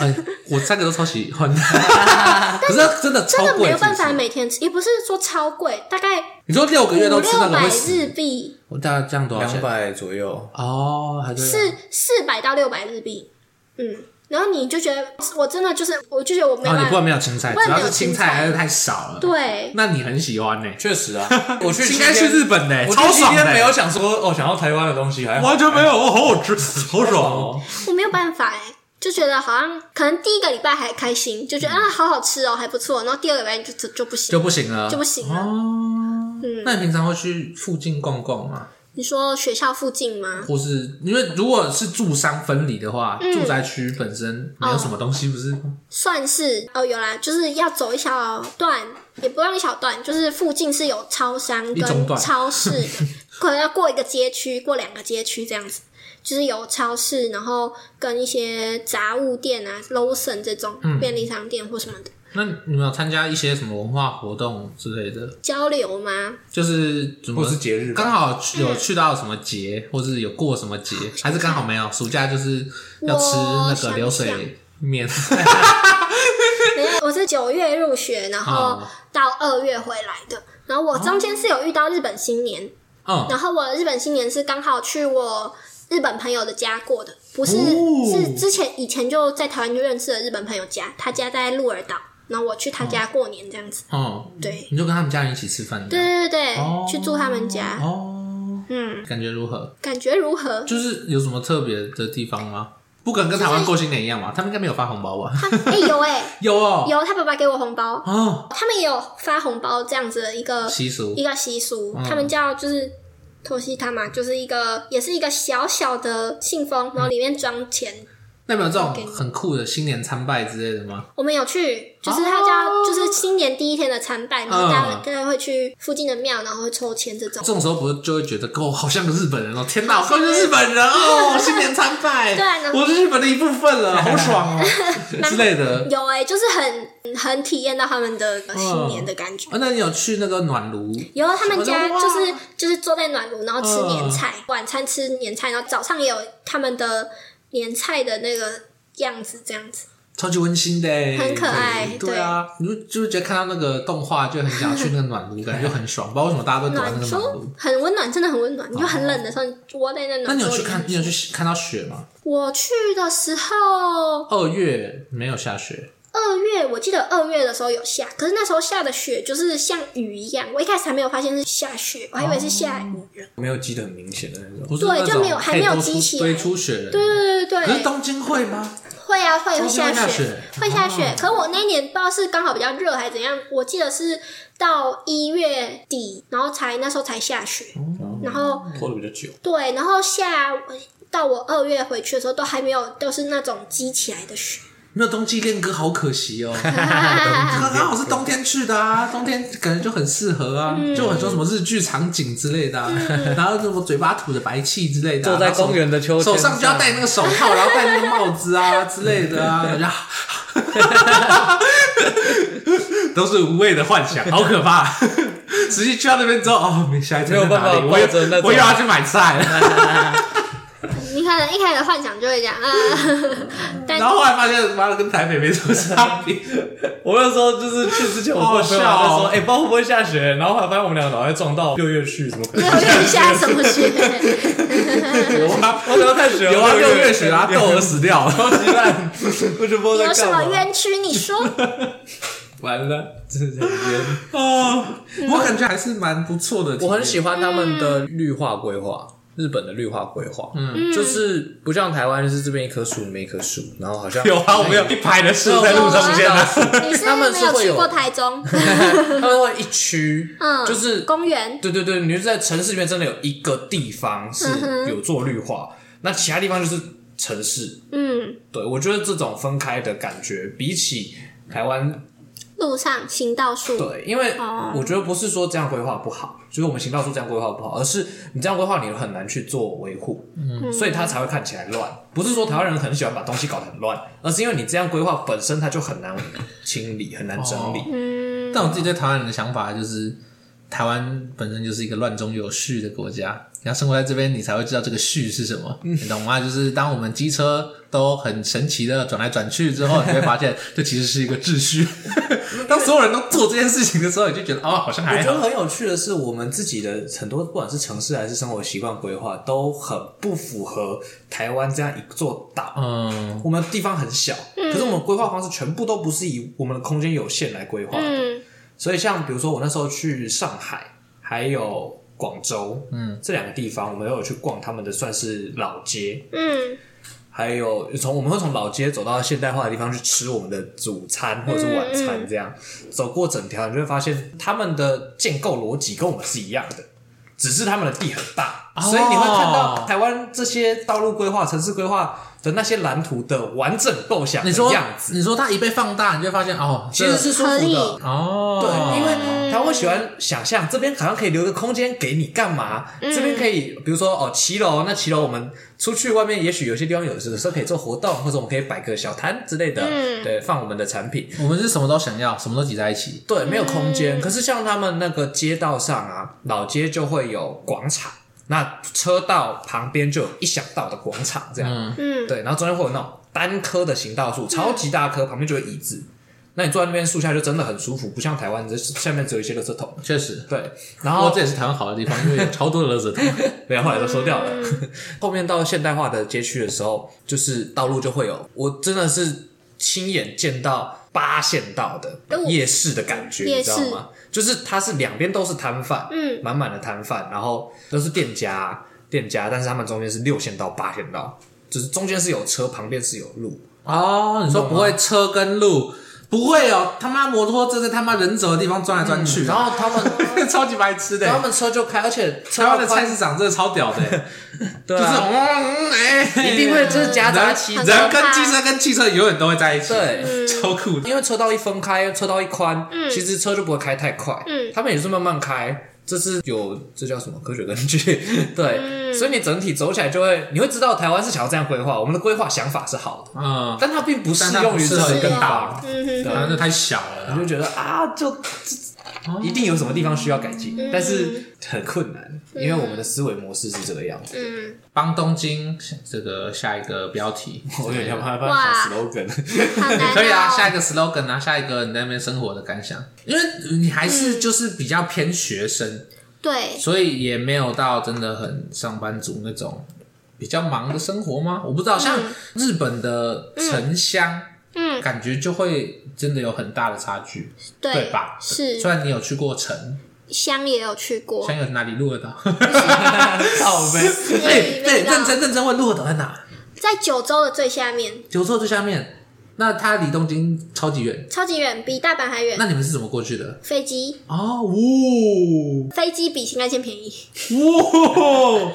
哎，我三个都超喜欢，可是真的超贵，没有办法每天吃，也不是说超贵，大概你说六个月都吃那个六百日币，我大概这样多少钱？两百左右。哦，还是四四百到六百日币，嗯，然后你就觉得我真的就是，我就觉得我没办法，你不然没有青菜，主要是青菜还是太少了，对，那你很喜欢呢？确实啊，我去应该去日本呢，我超爽的，没有想说哦，想要台湾的东西，还完全没有，哦，好好吃，好爽哦，我没有办法哎。就觉得好像可能第一个礼拜还开心，就觉得啊好好吃哦，还不错。然后第二个礼拜就就就不行，就不行了，就不行了。哦，嗯，那你平常会去附近逛逛吗？你说学校附近吗？或是因为如果是住商分离的话，住宅区本身没有什么东西，不是？算是哦，有啦，就是要走一小段，也不用一小段，就是附近是有超商跟超市，可能要过一个街区，过两个街区这样子。就是有超市，然后跟一些杂物店啊，Lawson 这种便利商店或什么的。嗯、那你们有参加一些什么文化活动之类的交流吗？就是怎么或是节日，刚好有去到什么节，嗯、或是有过什么节，还是刚好没有？暑假就是要吃那个流水面。我是九月入学，然后到二月回来的，然后我中间是有遇到日本新年。嗯，然后我的日本新年是刚好去我日本朋友的家过的，不是、哦是之前以前就在台湾就认识的日本朋友家，他家在鹿儿岛，然后我去他家过年这样子。哦，对，你就跟他们家人一起吃饭。对对对去住他们家。哦，嗯，感觉如何？感觉如何？就是有什么特别的地方吗？不可能跟台湾过新年一样嘛？他们应该没有发红包吧？他哎、有哎、有哦，有，他爸爸给我红包，哦，他们也有发红包这样子的一个习俗一个习俗，嗯他们叫就是托西他嘛，就是一个也是一个小小的信封，然后里面装钱。那有没有这种很酷的新年参拜之类的吗？我们有去，就是他叫就是新年第一天的参拜，然后大家大家会去附近的庙，然后会抽签这种。这种时候不是就会觉得哦，好像个日本人哦！天哪，我就是日本人哦！新年参拜，对我是日本的一部分了，好 爽哦 之类的。有哎、就是很很体验到他们的新年的感觉。啊，那你有去那个暖炉？有他们家就是就是坐在暖炉，然后吃年菜，嗯晚餐吃年菜，然后早上也有他们的年菜的那个样子，这样子。超级温馨的耶，很可爱对啊，你就就是觉得看到那个动画，就很想要去那个暖炉，感觉就很爽。不知道为什么大家都躲在那个暖炉。很温暖，真的很温暖。你就很冷的时候，你窝在那那暖炉里面。你有去看？你有去看到雪吗？我去的时候，二月没有下雪，二月我记得二月的时候有下，可是那时候下的雪就是像雨一样。我一开始还没有发现是下雪，我还以为是下雨了。没有积得很明显的那种。不是那种对就没有还没有积起来堆出雪的。对对对对对，可是东京会吗？会啊会会东京下雪会下雪，会下雪。哦可是我那一年不知道是刚好比较热还是怎样，我记得是到一月底，然后才那时候才下雪，然后拖的比较久。对，然后下到我二月回去的时候都还没有，都是那种积起来的雪。没有冬季恋歌，好可惜哦。刚刚好是冬天去的啊，冬天感觉就很适合啊，嗯就很多什么日剧场景之类的啊，然后什么嘴巴吐着白气之类的啊，坐在公园的秋千手上就要戴那个手套，然后戴那个帽子啊 之类的啊，感觉 都是无谓的幻想，好可怕。实际去到那边之后，哦，下一站在没有办法哪里？我又抱着那种我又要去买菜了。你可能一开始幻想就会这样啊，但然后后来发现，妈的，跟台北没什么差别。我那时候就是去之前，我跟我朋友还在说，哎、不知道会不会下雪。然后后来发现我们两个脑袋撞到六月去，怎么可能？六月下什么雪？有啊，我聊太雪了，有啊，六月雪啊，豆儿死掉了。超级烂，我就不知道有什么干嘛。冤屈？你说？完了，真的很冤。哦，我感觉还是蛮不错的体验。我很喜欢他们的绿化规划，日本的绿化规划，嗯，就是不像台湾，就是这边一棵树，那边一棵树，然后好像有啊，我们有一排的树在路中间他们是会有没有去过台中？他们会一区，嗯，就是公园。对对对，你就在城市里面真的有一个地方是有做绿化，那其他地方就是城市。嗯，对我觉得这种分开的感觉，比起台湾，路上行道树。对，因为哦我觉得不是说这样规划不好，就是我们行道树这样规划不好，而是你这样规划你很难去做维护，嗯，所以它才会看起来乱。不是说台湾人很喜欢把东西搞得很乱，而是因为你这样规划本身它就很难清理，很难整理。嗯，但我自己对台湾人的想法就是，台湾本身就是一个乱中有序的国家。你要生活在这边，你才会知道这个序是什么，你懂吗？就是当我们机车都很神奇的转来转去之后，你会发现这其实是一个秩序。当所有人都做这件事情的时候，你就觉得哦，好像还好。我觉得很有趣的是，我们自己的很多不管是城市还是生活习惯规划，都很不符合台湾这样一座岛。嗯，我们地方很小，可是我们规划方式全部都不是以我们的空间有限来规划的。嗯，所以像比如说我那时候去上海，还有广州，嗯，这两个地方我们都有去逛他们的算是老街，嗯，还有从我们会从老街走到现代化的地方去吃我们的主餐或者是晚餐，这样、走过整条，你就会发现他们的建构逻辑跟我们是一样的，只是他们的地很大，哦。所以你会看到台湾这些道路规划、城市规划的那些蓝图的完整构想的你说样子，你说它一被放大，你就会发现哦，其实是舒服的。哦，对，因为他会喜欢想象这边好像可以留个空间给你干嘛？这边可以，比如说哦，骑楼，那骑楼我们出去外面，也许有些地方有的时候可以做活动，或者我们可以摆个小摊之类的，对，放我们的产品。我们是什么都想要，什么都挤在一起。对，没有空间。可是像他们那个街道上啊，老街就会有广场，那车道旁边就有一小道的广场，这样，嗯，对，然后中间会有那种单棵的行道树，超级大棵，旁边就有椅子。那你坐在那边树下就真的很舒服，不像台湾这下面只有一些垃圾桶。确实，对。然后这也是台湾好的地方，因为有超多的垃圾桶，没有后来都收掉了。后面到现代化的街区的时候，就是道路就会有，我真的是亲眼见到八线道的夜市的感觉，你知道吗？就是它是两边都是摊贩，嗯，满满的摊贩，然后都是店家，店家，但是他们中间是六线道、八线道，就是中间是有车，旁边是有路。哦，你说不会车跟路？不会哦，他妈摩托车在他妈人走的地方钻来钻去，然后他们 超级白痴的，他们车就开，而且台湾的菜市场真的超屌的，对，就是嗯哎，一定会就是夹杂汽人跟机车跟汽车永远都会在一起，对，超酷的，因为车道一分开，车道一宽，其实车就不会开太快，嗯，他们也是慢慢开。这是有这叫什么科学根据？对，嗯、所以你整体走起来就会，你会知道台湾是想要这样规划，我们的规划想法是好的，嗯，但它并不适用于这个更大，嗯，对，那太小了，你就觉得啊，就。一定有什么地方需要改进，但是很困难，因为我们的思维模式是这个样子。嗯，帮东京这个下一个标题，我有点怕怕下 slogan，可以啊，下一个 slogan 啊，下一个你在那边生活的感想，因为你还是就是比较偏学生，对，所以也没有到真的很上班族那种比较忙的生活吗？我不知道，像日本的城乡。嗯，感觉就会真的有很大的差距，对，对吧？是，虽然你有去过城乡，也有去过，乡有哪里？鹿儿岛，好呗。对对，认真认真问，鹿儿岛在哪？在九州的最下面。九州最下面，那它离东京超级远，超级远，比大阪还远。那你们是怎么过去的？飞机。哦，呜，飞机比新干线便宜。哇。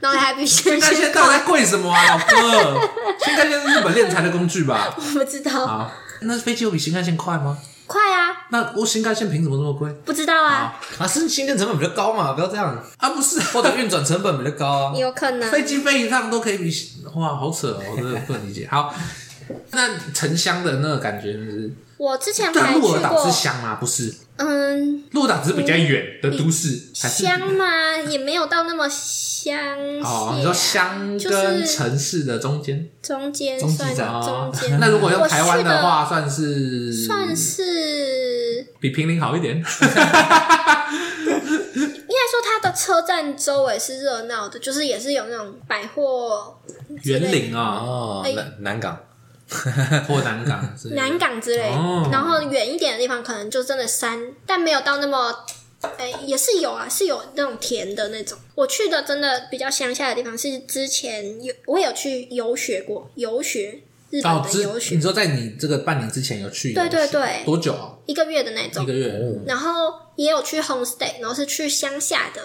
然后还比新干线到底在贵什么啊，老哥？新干线是日本炼材的工具吧？我不知道。好，那飞机有比新干线快吗？快啊！那我新干线凭什么这么贵？不知道啊。啊，是新建成本比较高嘛？不要这样啊！不是，或者运转成本比较高啊？有可能。飞机飞一趟都可以比哇，好扯哦！我真的不能理解。好，那城乡的那个感觉是？我之前还去过。鹿儿岛是乡吗？不是。嗯。鹿儿岛只是比较远的都市。乡吗？也没有到那么。乡哦，你说乡跟城市的中间，中间算中间。那如果用台湾的话，算是算是比平林好一点。应该说，它的车站周围是热闹的，就是也是有那种百货园林啊，哦，南南港 或南港，南港之类。然后远一点的地方，可能就真的山，但没有到那么。哎、欸，也是有啊，是有那种田的那种。我去的真的比较乡下的地方，是之前有我有去游学过，游学日本的游学。哦、你说在你这个半年之前有去？对对对，多久啊？一个月的那种，一个月。嗯、然后也有去 homestay，然后是去乡下的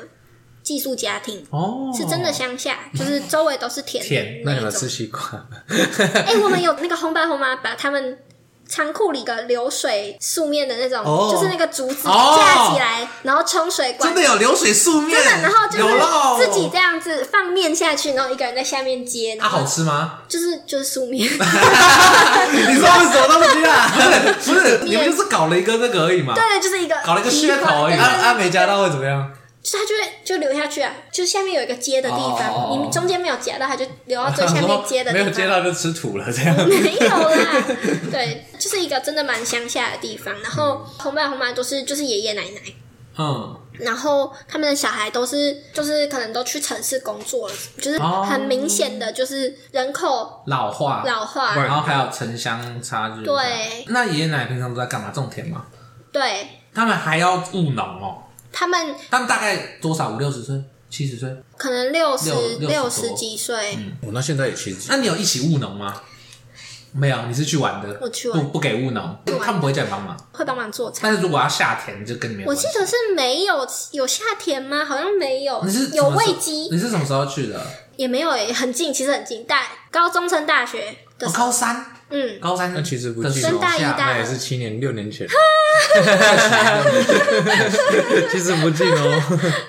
寄宿家庭。哦，是真的乡下，就是周围都是田。田，那你们吃西瓜？哎、欸，我们有那个红爸红妈把他们。仓库里的流水素面的那种，就是那个竹子架起来，然后冲水管，真的有流水素面，真的，然后就是自己这样子放面下去，然后一个人在下面接。它好吃吗？就是就是素面。你说什么东西啊？不是，你们就是搞了一个那个而已嘛？对，就是一个搞了一个噱头而已。阿没夹到会怎么样？就它就会就流下去啊，就下面有一个接的地方，你中间没有夹到，它就流到最下面接的地方。没有接到就吃土了，这样。没有啦，对，就是一个真的蛮乡下的地方。然后红爸红妈都是就是爷爷奶奶，嗯，然后他们的小孩都是就是可能都去城市工作了，就是很明显的就是人口老化老化，然后还有城乡差距。对，那爷爷奶奶平常都在干嘛？种田吗？对，他们还要务农哦。他们他们大概多少？五六十岁、七十岁？可能六十六十几岁。嗯，我那现在也七十。那你有一起务农吗？没有，你是去玩的。我去玩，不不给务农，他们不会叫你帮忙，会帮忙做菜。但是如果要下田，就跟你们。我记得是没有有下田吗？好像没有。你是有喂鸡？你是什么时候去的？也没有诶，很近，其实很近。大高中升大学的高三，嗯，高三那其实不近，升大一、大也是七年、六年前。其实不近哦，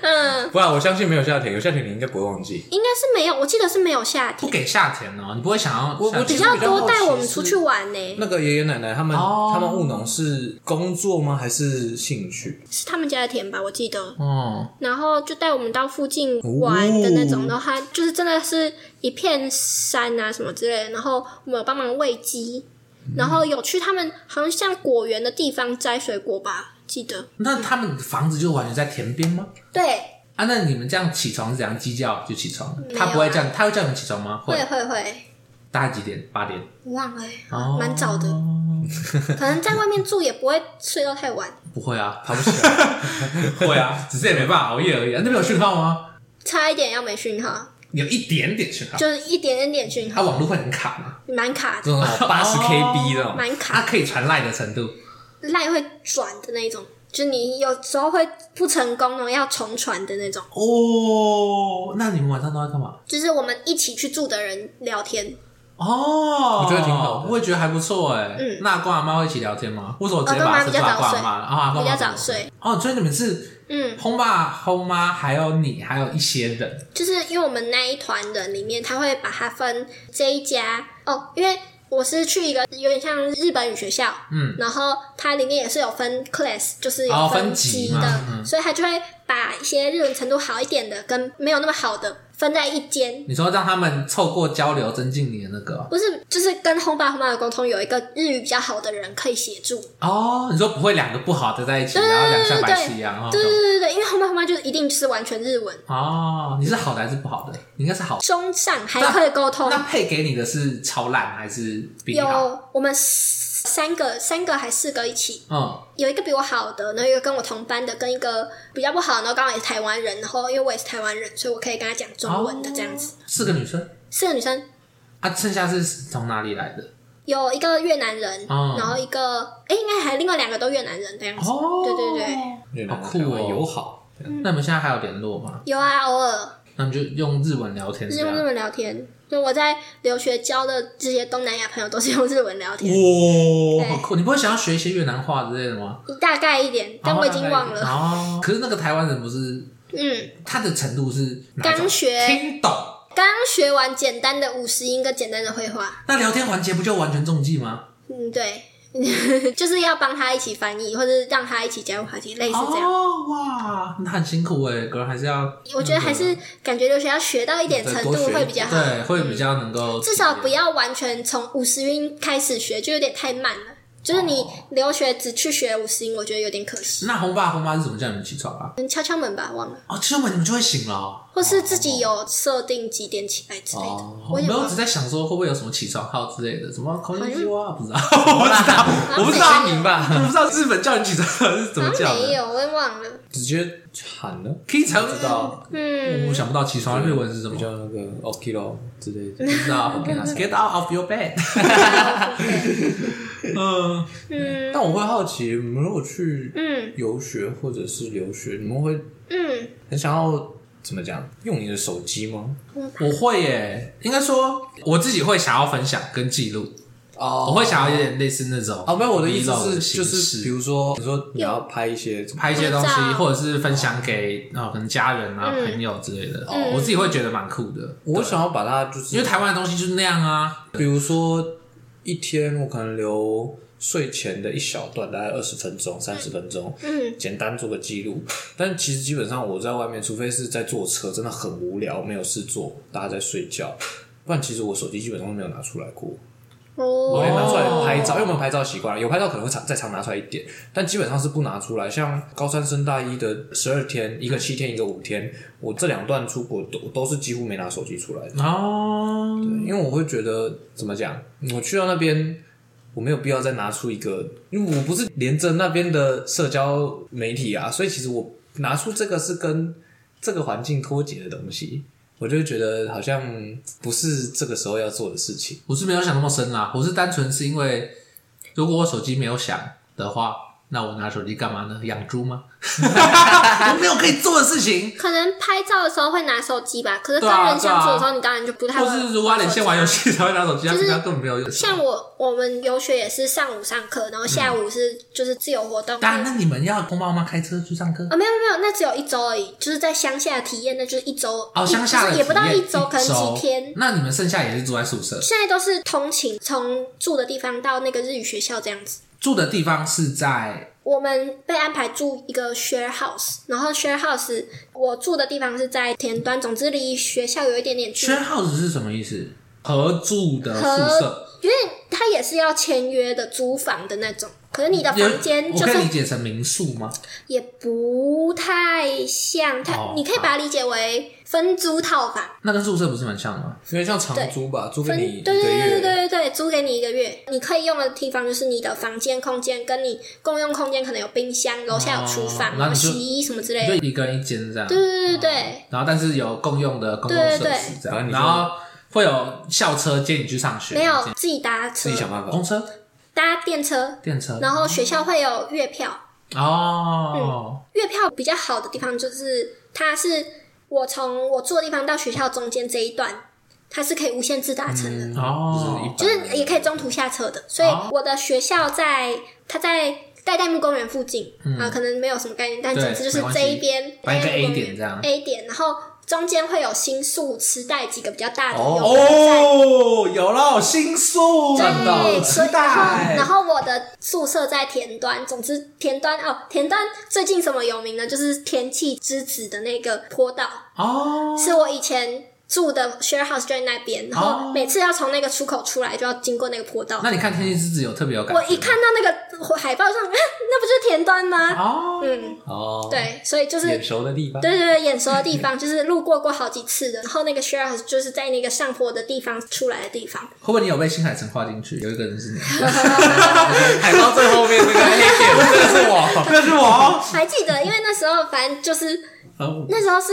嗯，不然我相信没有夏天，有夏天你应该不会忘记，应该是没有，我记得是没有夏天，不给夏天哦，你不会想要我我比较多带我们出去玩呢。那个爷爷奶奶他们他们务农是工作吗？还是兴趣？是他们家的田吧，我记得哦。然后就带我们到附近玩的那种，然后他就是真的是一片山啊什么之类的，然后我们有帮忙喂鸡。然后有去他们好像像果园的地方摘水果吧，记得。那他们房子就完全在田边吗？对。啊，那你们这样起床是怎样鸡叫就起床？他不会这样，他会叫你们起床吗？会会会。大概几点？八点？忘了，蛮早的。可能在外面住也不会睡到太晚。不会啊，爬不起来。会啊，只是也没办法熬夜而已。那边有讯号吗？差一点要没讯号。有一点点讯号，就是一点点点讯号。它网络会很卡吗？蛮卡的，八十 KB 的，蛮卡。它可以传赖的程度，赖会转的那种，就你有时候会不成功哦，要重传的那种。哦，那你们晚上都在干嘛？就是我们一起去住的人聊天。哦，我觉得挺好的，我也觉得还不错哎。嗯，那阿公阿妈会一起聊天吗？为什么我直接把他叫阿公阿妈？啊，比较早睡。哦，所以你们是嗯，轰爸轰妈还有你，还有一些人，就是因为我们那一团人里面，他会把它分这一家。哦，因为我是去一个有点像日本语学校，嗯，然后它里面也是有分 class，就是有分级的，所以他就会把一些日文程度好一点的跟没有那么好的。分在一间，你说让他们透过交流增进你的那个？不是，就是跟轰爸轰妈的沟通，有一个日语比较好的人可以协助。哦，你说不会两个不好的在一起，然后两像白痴一样？对对对对，因为轰爸轰妈就是一定是完全日文。哦，你是好的还是不好的？你应该是好的，中上还可以沟通。那配给你的是超烂还是比？有我们。三个，三个还四个一起，嗯，有一个比我好的，然后一个跟我同班的，跟一个比较不好，然后刚好也是台湾人，然后因为我也是台湾人，所以我可以跟他讲中文的这样子。四个女生，四个女生，啊，剩下是从哪里来的？有一个越南人，然后一个，哎，应该还另外两个都越南人这样子。哦，对对对，好酷哦，友好。那你们现在还有联络吗？有啊，偶尔。那你就用日文聊天，用日文聊天。就我在留学交的这些东南亚朋友都是用日文聊天。哇，好酷！你不会想要学一些越南话之类的吗？大概一点，但我已经忘了。哦，可是那个台湾人不是，嗯，他的程度是刚学听懂，刚学完简单的五十音跟简单的绘画。那聊天环节不就完全中计吗？嗯，对。就是要帮他一起翻译，或者让他一起加入话题，类似这样。哦哇，那很辛苦哎，可能还是要。我觉得还是感觉留学要学到一点程度会比较好，对，会比较能够。至少不要完全从五十音开始学，就有点太慢了。就是你留学只去学五十音，我觉得有点可惜。那红爸红妈是怎么叫你们起床啊？敲敲门吧，忘了。哦，敲门你们就会醒了。或是自己有设定几点起来之类的。我没有，只在想说会不会有什么起床号之类的，什么口音鸡哇，不知道，我不知道，我不知道？我不知道日本叫你起床是怎么叫。没有，我也忘了。直接喊了，可以才知道。嗯，我想不到起床的日文是什么，叫那个 okiro 之类的。不知道，get out of your bed。嗯嗯，但我会好奇，你们如果去嗯游学或者是留学，你们会嗯很想要怎么讲用你的手机吗？我会耶，应该说我自己会想要分享跟记录哦，我会想要有点类似那种哦，没有我的意思是就是比如说你说你要拍一些拍一些东西，或者是分享给啊可能家人啊朋友之类的，我自己会觉得蛮酷的。我想要把它就是因为台湾的东西就是那样啊，比如说。一天我可能留睡前的一小段，大概二十分钟、三十分钟，嗯，简单做个记录。但其实基本上我在外面，除非是在坐车，真的很无聊，没有事做，大家在睡觉，不然其实我手机基本上都没有拿出来过。哦，我连拿出来拍照，因为我们拍照习惯了，有拍照可能会常再常拿出来一点，但基本上是不拿出来。像高三升大一的十二天，一个七天，一个五天，我这两段出国都都是几乎没拿手机出来的。哦，对，因为我会觉得怎么讲，我去到那边，我没有必要再拿出一个，因为我不是连着那边的社交媒体啊，所以其实我拿出这个是跟这个环境脱节的东西。我就觉得好像不是这个时候要做的事情。我是没有想那么深啦，我是单纯是因为，如果我手机没有响的话。那我拿手机干嘛呢？养猪吗？我没有可以做的事情。可能拍照的时候会拿手机吧，可是跟人相处的时候，你当然就不太会。或是如果连线玩游戏才会拿手机，就是根本没有用。像我我们游学也是上午上课，然后下午是就是自由活动。当然，那你们要轰爸妈开车去上课？啊，没有没有，那只有一周而已，就是在乡下体验，那就是一周哦，乡下也不到一周，可能几天。那你们剩下也是住在宿舍？现在都是通勤，从住的地方到那个日语学校这样子。住的地方是在。我们被安排住一个 share house，然后 share house 我住的地方是在田端，总之离学校有一点点距离。share house 是什么意思？合住的宿舍，因为它也是要签约的租房的那种。可是你的房间就是我可以理解成民宿吗？也不太像，它、哦、你可以把它理解为分租套房。那跟宿舍不是蛮像吗？因为像长租吧，租给你一个月。对对对对对对，租给你一个月，你可以用的地方就是你的房间空间，跟你共用空间可能有冰箱，楼下有厨房，然后洗衣衣什么之类的。就一个人一间这样。对对对对、哦。然后但是有共用的公共设施这样，对对对，然后会有校车接你去上学。没有，自己搭车，自己想办法。公车。搭电车，电车，然后学校会有月票。哦。嗯，月票比较好的地方就是，它是我从我住的地方到学校中间这一段，它是可以无限制搭乘的。哦，就是也可以中途下车的。所以我的学校在它在代代木公园附近啊，可能没有什么概念，但总之就是这一边，摆一个 A 点这样，A 点，然后。中间会有新宿、池袋几个比较大的哦，哦，有了新宿，对，池袋。然后我的宿舍在田端，总之田端哦，田端最近什么有名呢？就是天气之子的那个坡道哦，是我以前。住的 share house 就在那边，然后每次要从那个出口出来，就要经过那个坡道。那你看《天气之子》有特别有感觉？我一看到那个海报上，那不就是田端吗？哦，嗯，哦，对，所以就是眼熟的地方。对对对，眼熟的地方 就是路过过好几次的。然后那个 share house 就是在那个上坡的地方出来的地方。会不会你有被新海诚画进去？有一个人是你，海报最后面那个黑点，这个是我，这个是我。还记得，因为那时候反正就是。那时候是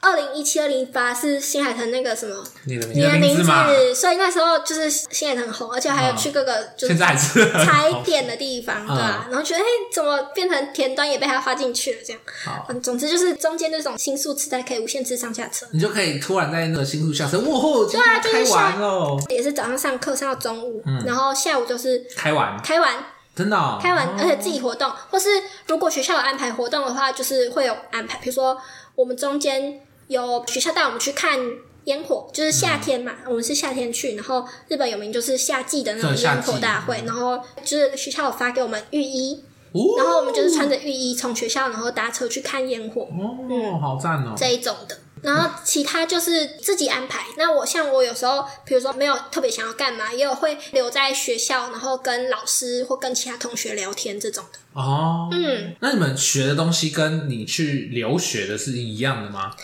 二零一七二零一八，是新海诚那个什么你的名字，所以那时候就是新海诚很红，而且还有去各个就是踩点的地方，对吧？然后觉得哎，怎么变成田端也被他画进去了？这样，嗯，总之就是中间那种新宿磁带可以无限次上下车，你就可以突然在那个新宿下车，哇吼，对啊，开完哦，也是早上上课上到中午，然后下午就是开完。开完。真的、哦，开完，而且自己活动，哦、或是如果学校有安排活动的话，就是会有安排。比如说，我们中间有学校带我们去看烟火，就是夏天嘛，嗯、我们是夏天去。然后日本有名就是夏季的那种烟火大会，然后就是学校有发给我们浴衣，哦、然后我们就是穿着浴衣从学校然后搭车去看烟火。哦，嗯、好赞哦，这一种的。然后其他就是自己安排。那我像我有时候，比如说没有特别想要干嘛，也有会留在学校，然后跟老师或跟其他同学聊天这种的。哦，嗯，那你们学的东西跟你去留学的是一样的吗？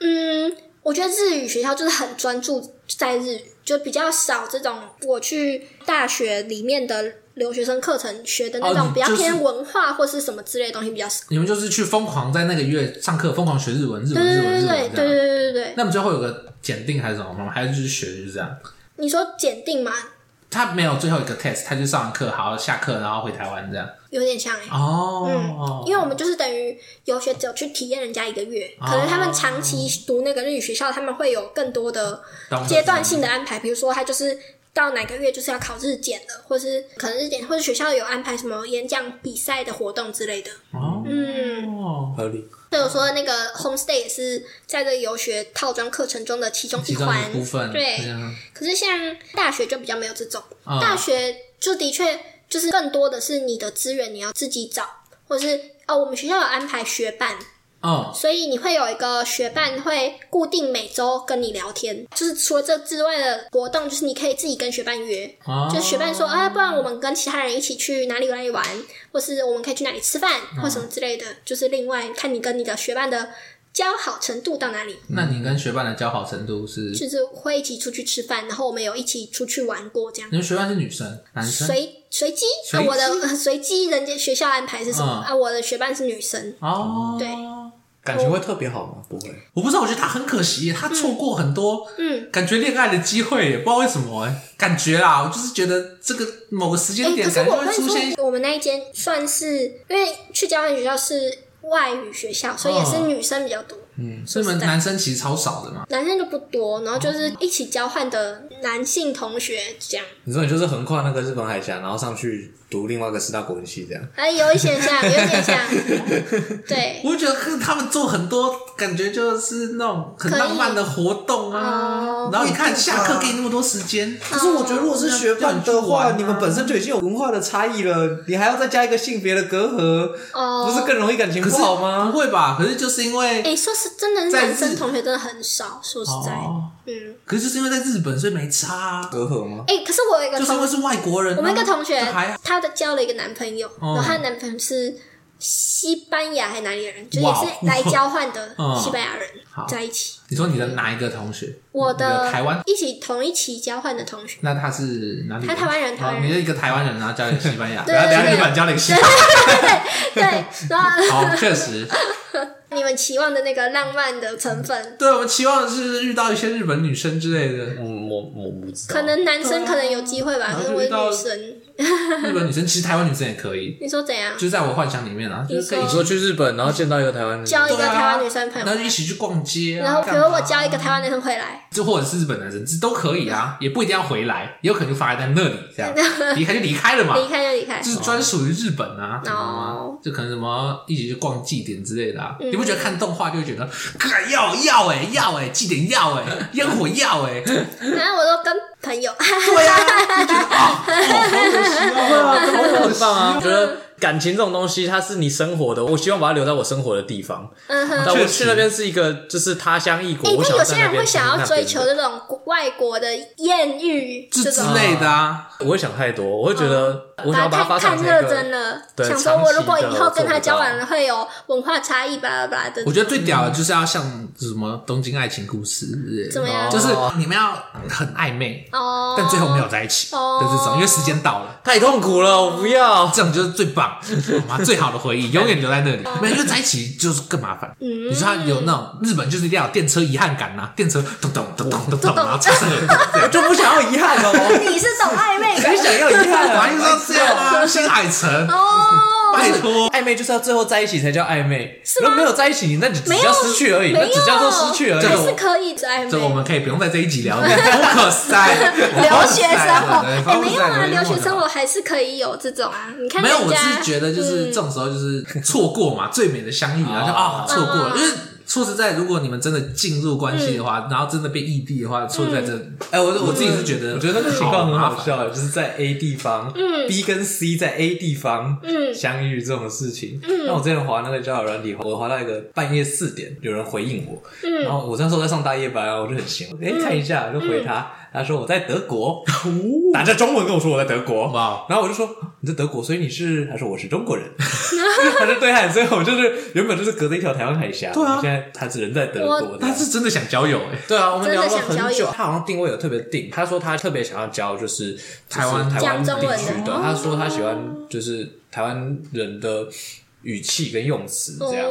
嗯，我觉得日语学校就是很专注在日语，就比较少这种我去大学里面的。留学生课程学的那种比较偏文化或是什么之类的东西比较少。你们就是去疯狂在那个月上课，疯狂学日文，日文，日文，日文，对对对对对对。那么最后有个检定还是什么吗？还是就是学就是这样？你说检定吗？他没有最后一个 test，他就上完课，好下课，然后回台湾这样。有点像哎。哦。嗯，因为我们就是等于游学只有去体验人家一个月，可能他们长期读那个日语学校，他们会有更多的阶段性的安排，比如说他就是。到哪个月就是要考日检了，或是可能日检，或者学校有安排什么演讲比赛的活动之类的。哦，嗯，合理。所以我说那个 homestay 也是在这个游学套装课程中的其中一环部分。对，可是像大学就比较没有这种，大学就的确就是更多的是你的资源你要自己找，或是哦，我们学校有安排学伴。哦，所以你会有一个学伴会固定每周跟你聊天，就是除了这之外的活动，就是你可以自己跟学伴约，哦、就是学伴说啊，不然我们跟其他人一起去哪里哪里玩，或是我们可以去哪里吃饭，或什么之类的，哦、就是另外看你跟你的学伴的交好程度到哪里。那你跟学伴的交好程度是？就是会一起出去吃饭，然后我们有一起出去玩过这样。你们学伴是女生、男生？随随机啊，我的随机人家学校安排是什么、哦、啊？我的学伴是女生哦，对。感情会特别好吗？不会，我不知道。我觉得他很可惜，他错过很多，嗯，感觉恋爱的机会，不知道为什么，哎，感觉啦，我就是觉得这个某个时间点，感觉会出现。我们那一间算是，因为去交换学校是外语学校，所以也是女生比较多。嗯，所以你们男生其实超少的嘛，男生就不多，然后就是一起交换的男性同学这样。你说你就是横跨那个日本海峡，然后上去读另外一个师大国文系这样？哎，有一点像，有一点像。对，我觉得他们做很多，感觉就是那种很浪漫的活动啊。然后你看下课给你那么多时间，可是我觉得如果是学伴的话，你们本身就已经有文化的差异了，你还要再加一个性别的隔阂，哦不是更容易感情不好吗？不会吧？可是就是因为，哎，说。是真的是男生同学真的很少，说实在，嗯。可是就是因为在日本，所以没差隔阂吗？哎，可是我有一个，就是因为是外国人，我们一个同学，他的交了一个男朋友，然后他的男朋友是。西班牙还是哪里人？就也是来交换的西班牙人在一起。你说你的哪一个同学？我的台湾一起同一期交换的同学。那他是哪里？他台湾人，台湾人。你是一个台湾人，然后交了一个西班牙，然后等下日本交了一个西班牙。对对，然后好，确实。你们期望的那个浪漫的成分？对，我们期望的是遇到一些日本女生之类的。嗯，我我不知道。可能男生可能有机会吧，可能我是女生。日本女生其实台湾女生也可以。你说怎样？就是在我幻想里面啊，就是可以你说去日本，然后见到一个台湾女生，交一个台湾女生朋友，然后就一起去逛街，然后比如我交一个台湾男生回来，就或者是日本男生，这都可以啊，也不一定要回来，也有可能就发在那里，这样离开就离开了嘛，离开就离开，就是专属于日本啊，知道吗？就可能什么一起去逛祭典之类的啊，你不觉得看动画就会觉得，要要哎要哎祭典要哎烟火要哎，然后我都跟朋友，对呀，就觉得啊，好可惜啊。很棒啊！我觉得感情这种东西，它是你生活的，我希望把它留在我生活的地方。嗯哼，但我去那边是一个就是他乡异国。哎，有些人会想要追求这种外国的艳遇之类的啊。我会想太多，我会觉得我想要把它发展成太认真了。想说我如果以后跟他交往了，会有文化差异，巴拉巴拉的。我觉得最屌的就是要像什么东京爱情故事，怎么样？就是你们要很暧昧哦，但最后没有在一起的这种，因为时间到了，太痛苦了，我不要。这种就是最棒，好吗？最好的回忆 永远留在那里。没有，因为在一起就是更麻烦。嗯，你说他有那种日本就是一定要有电车遗憾感呐，电车咚咚咚咚咚咚，然后车声很多，我就不想要遗憾哦。你是懂暧昧，你想要遗憾啊？反正是这样啊，新海诚哦。拜托，暧昧就是要最后在一起才叫暧昧。如果没有在一起，那你只叫失去而已，那只叫做失去而已。还是可以在暧昧。这我们可以不用在这一集聊。可塞，留学生活，哎，没有啊，留学生活还是可以有这种啊。你看，没有，我是觉得就是这种时候就是错过嘛，最美的相遇，然后就啊错过了，因为。说实在，如果你们真的进入关系的话，然后真的变异地的话，说实在，真哎，我我自己是觉得，我觉得那个情况很好笑，就是在 A 地方，B 跟 C 在 A 地方相遇这种事情。那我之前滑那个交友软体，我滑到一个半夜四点有人回应我，然后我那时候在上大夜班啊，我就很闲，哎，看一下就回他。他说我在德国，打着中文跟我说我在德国，哇！然后我就说你在德国，所以你是？他说我是中国人，他就对岸，所以我就是原本就是隔着一条台湾海峡，对啊，现在他是人在德国，他是真的想交友哎，对啊，我们聊了很久，他好像定位有特别定，他说他特别想要交就是台湾台湾地区的，他说他喜欢就是台湾人的语气跟用词这样，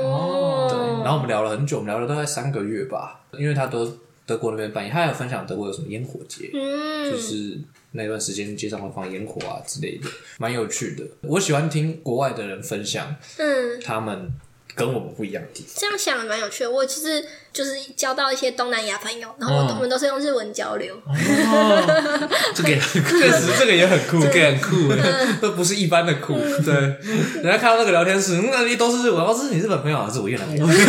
对，然后我们聊了很久，我们聊了大概三个月吧，因为他都。德国那边办，他还有分享德国有什么烟火节，嗯，就是那段时间街上会放烟火啊之类的，蛮有趣的。我喜欢听国外的人分享，嗯，他们。跟我们不一样的地方，这样想蛮有趣的。我其实就是交到一些东南亚朋友，然后我们都是用日文交流。这个确实，这个也很酷，这个很酷，都不是一般的酷。对，人家看到那个聊天室，那里都是日文，哦，这是你日本朋友，还是我越南朋友？对对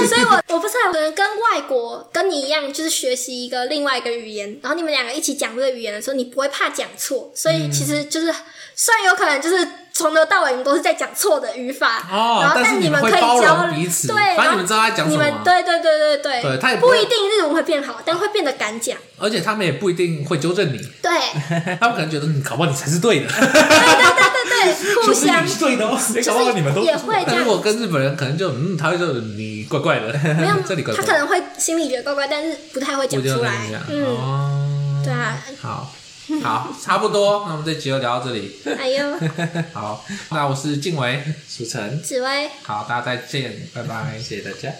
对，所以我我不是可能跟外国跟你一样，就是学习一个另外一个语言，然后你们两个一起讲这个语言的时候，你不会怕讲错，所以其实就是虽然有可能就是。从头到尾你们都是在讲错的语法，哦，然后但你们可以交流，对，反正你们知道他讲什么。你们对对对对对，对他也不一定日文会变好，但会变得敢讲。而且他们也不一定会纠正你，对，他们可能觉得你考不好你才是对的。对对对对对，互相对的哦，搞不好你们都也会。但如果跟日本人，可能就嗯，他会说你怪怪的，没有这里怪怪，他可能会心里觉得怪怪，但是不太会讲出来。嗯，对啊，好。好，差不多，那我们这集就聊到这里。哎呦，好，那我是静伟，舒晨，紫薇，好，大家再见，拜拜，谢谢大家。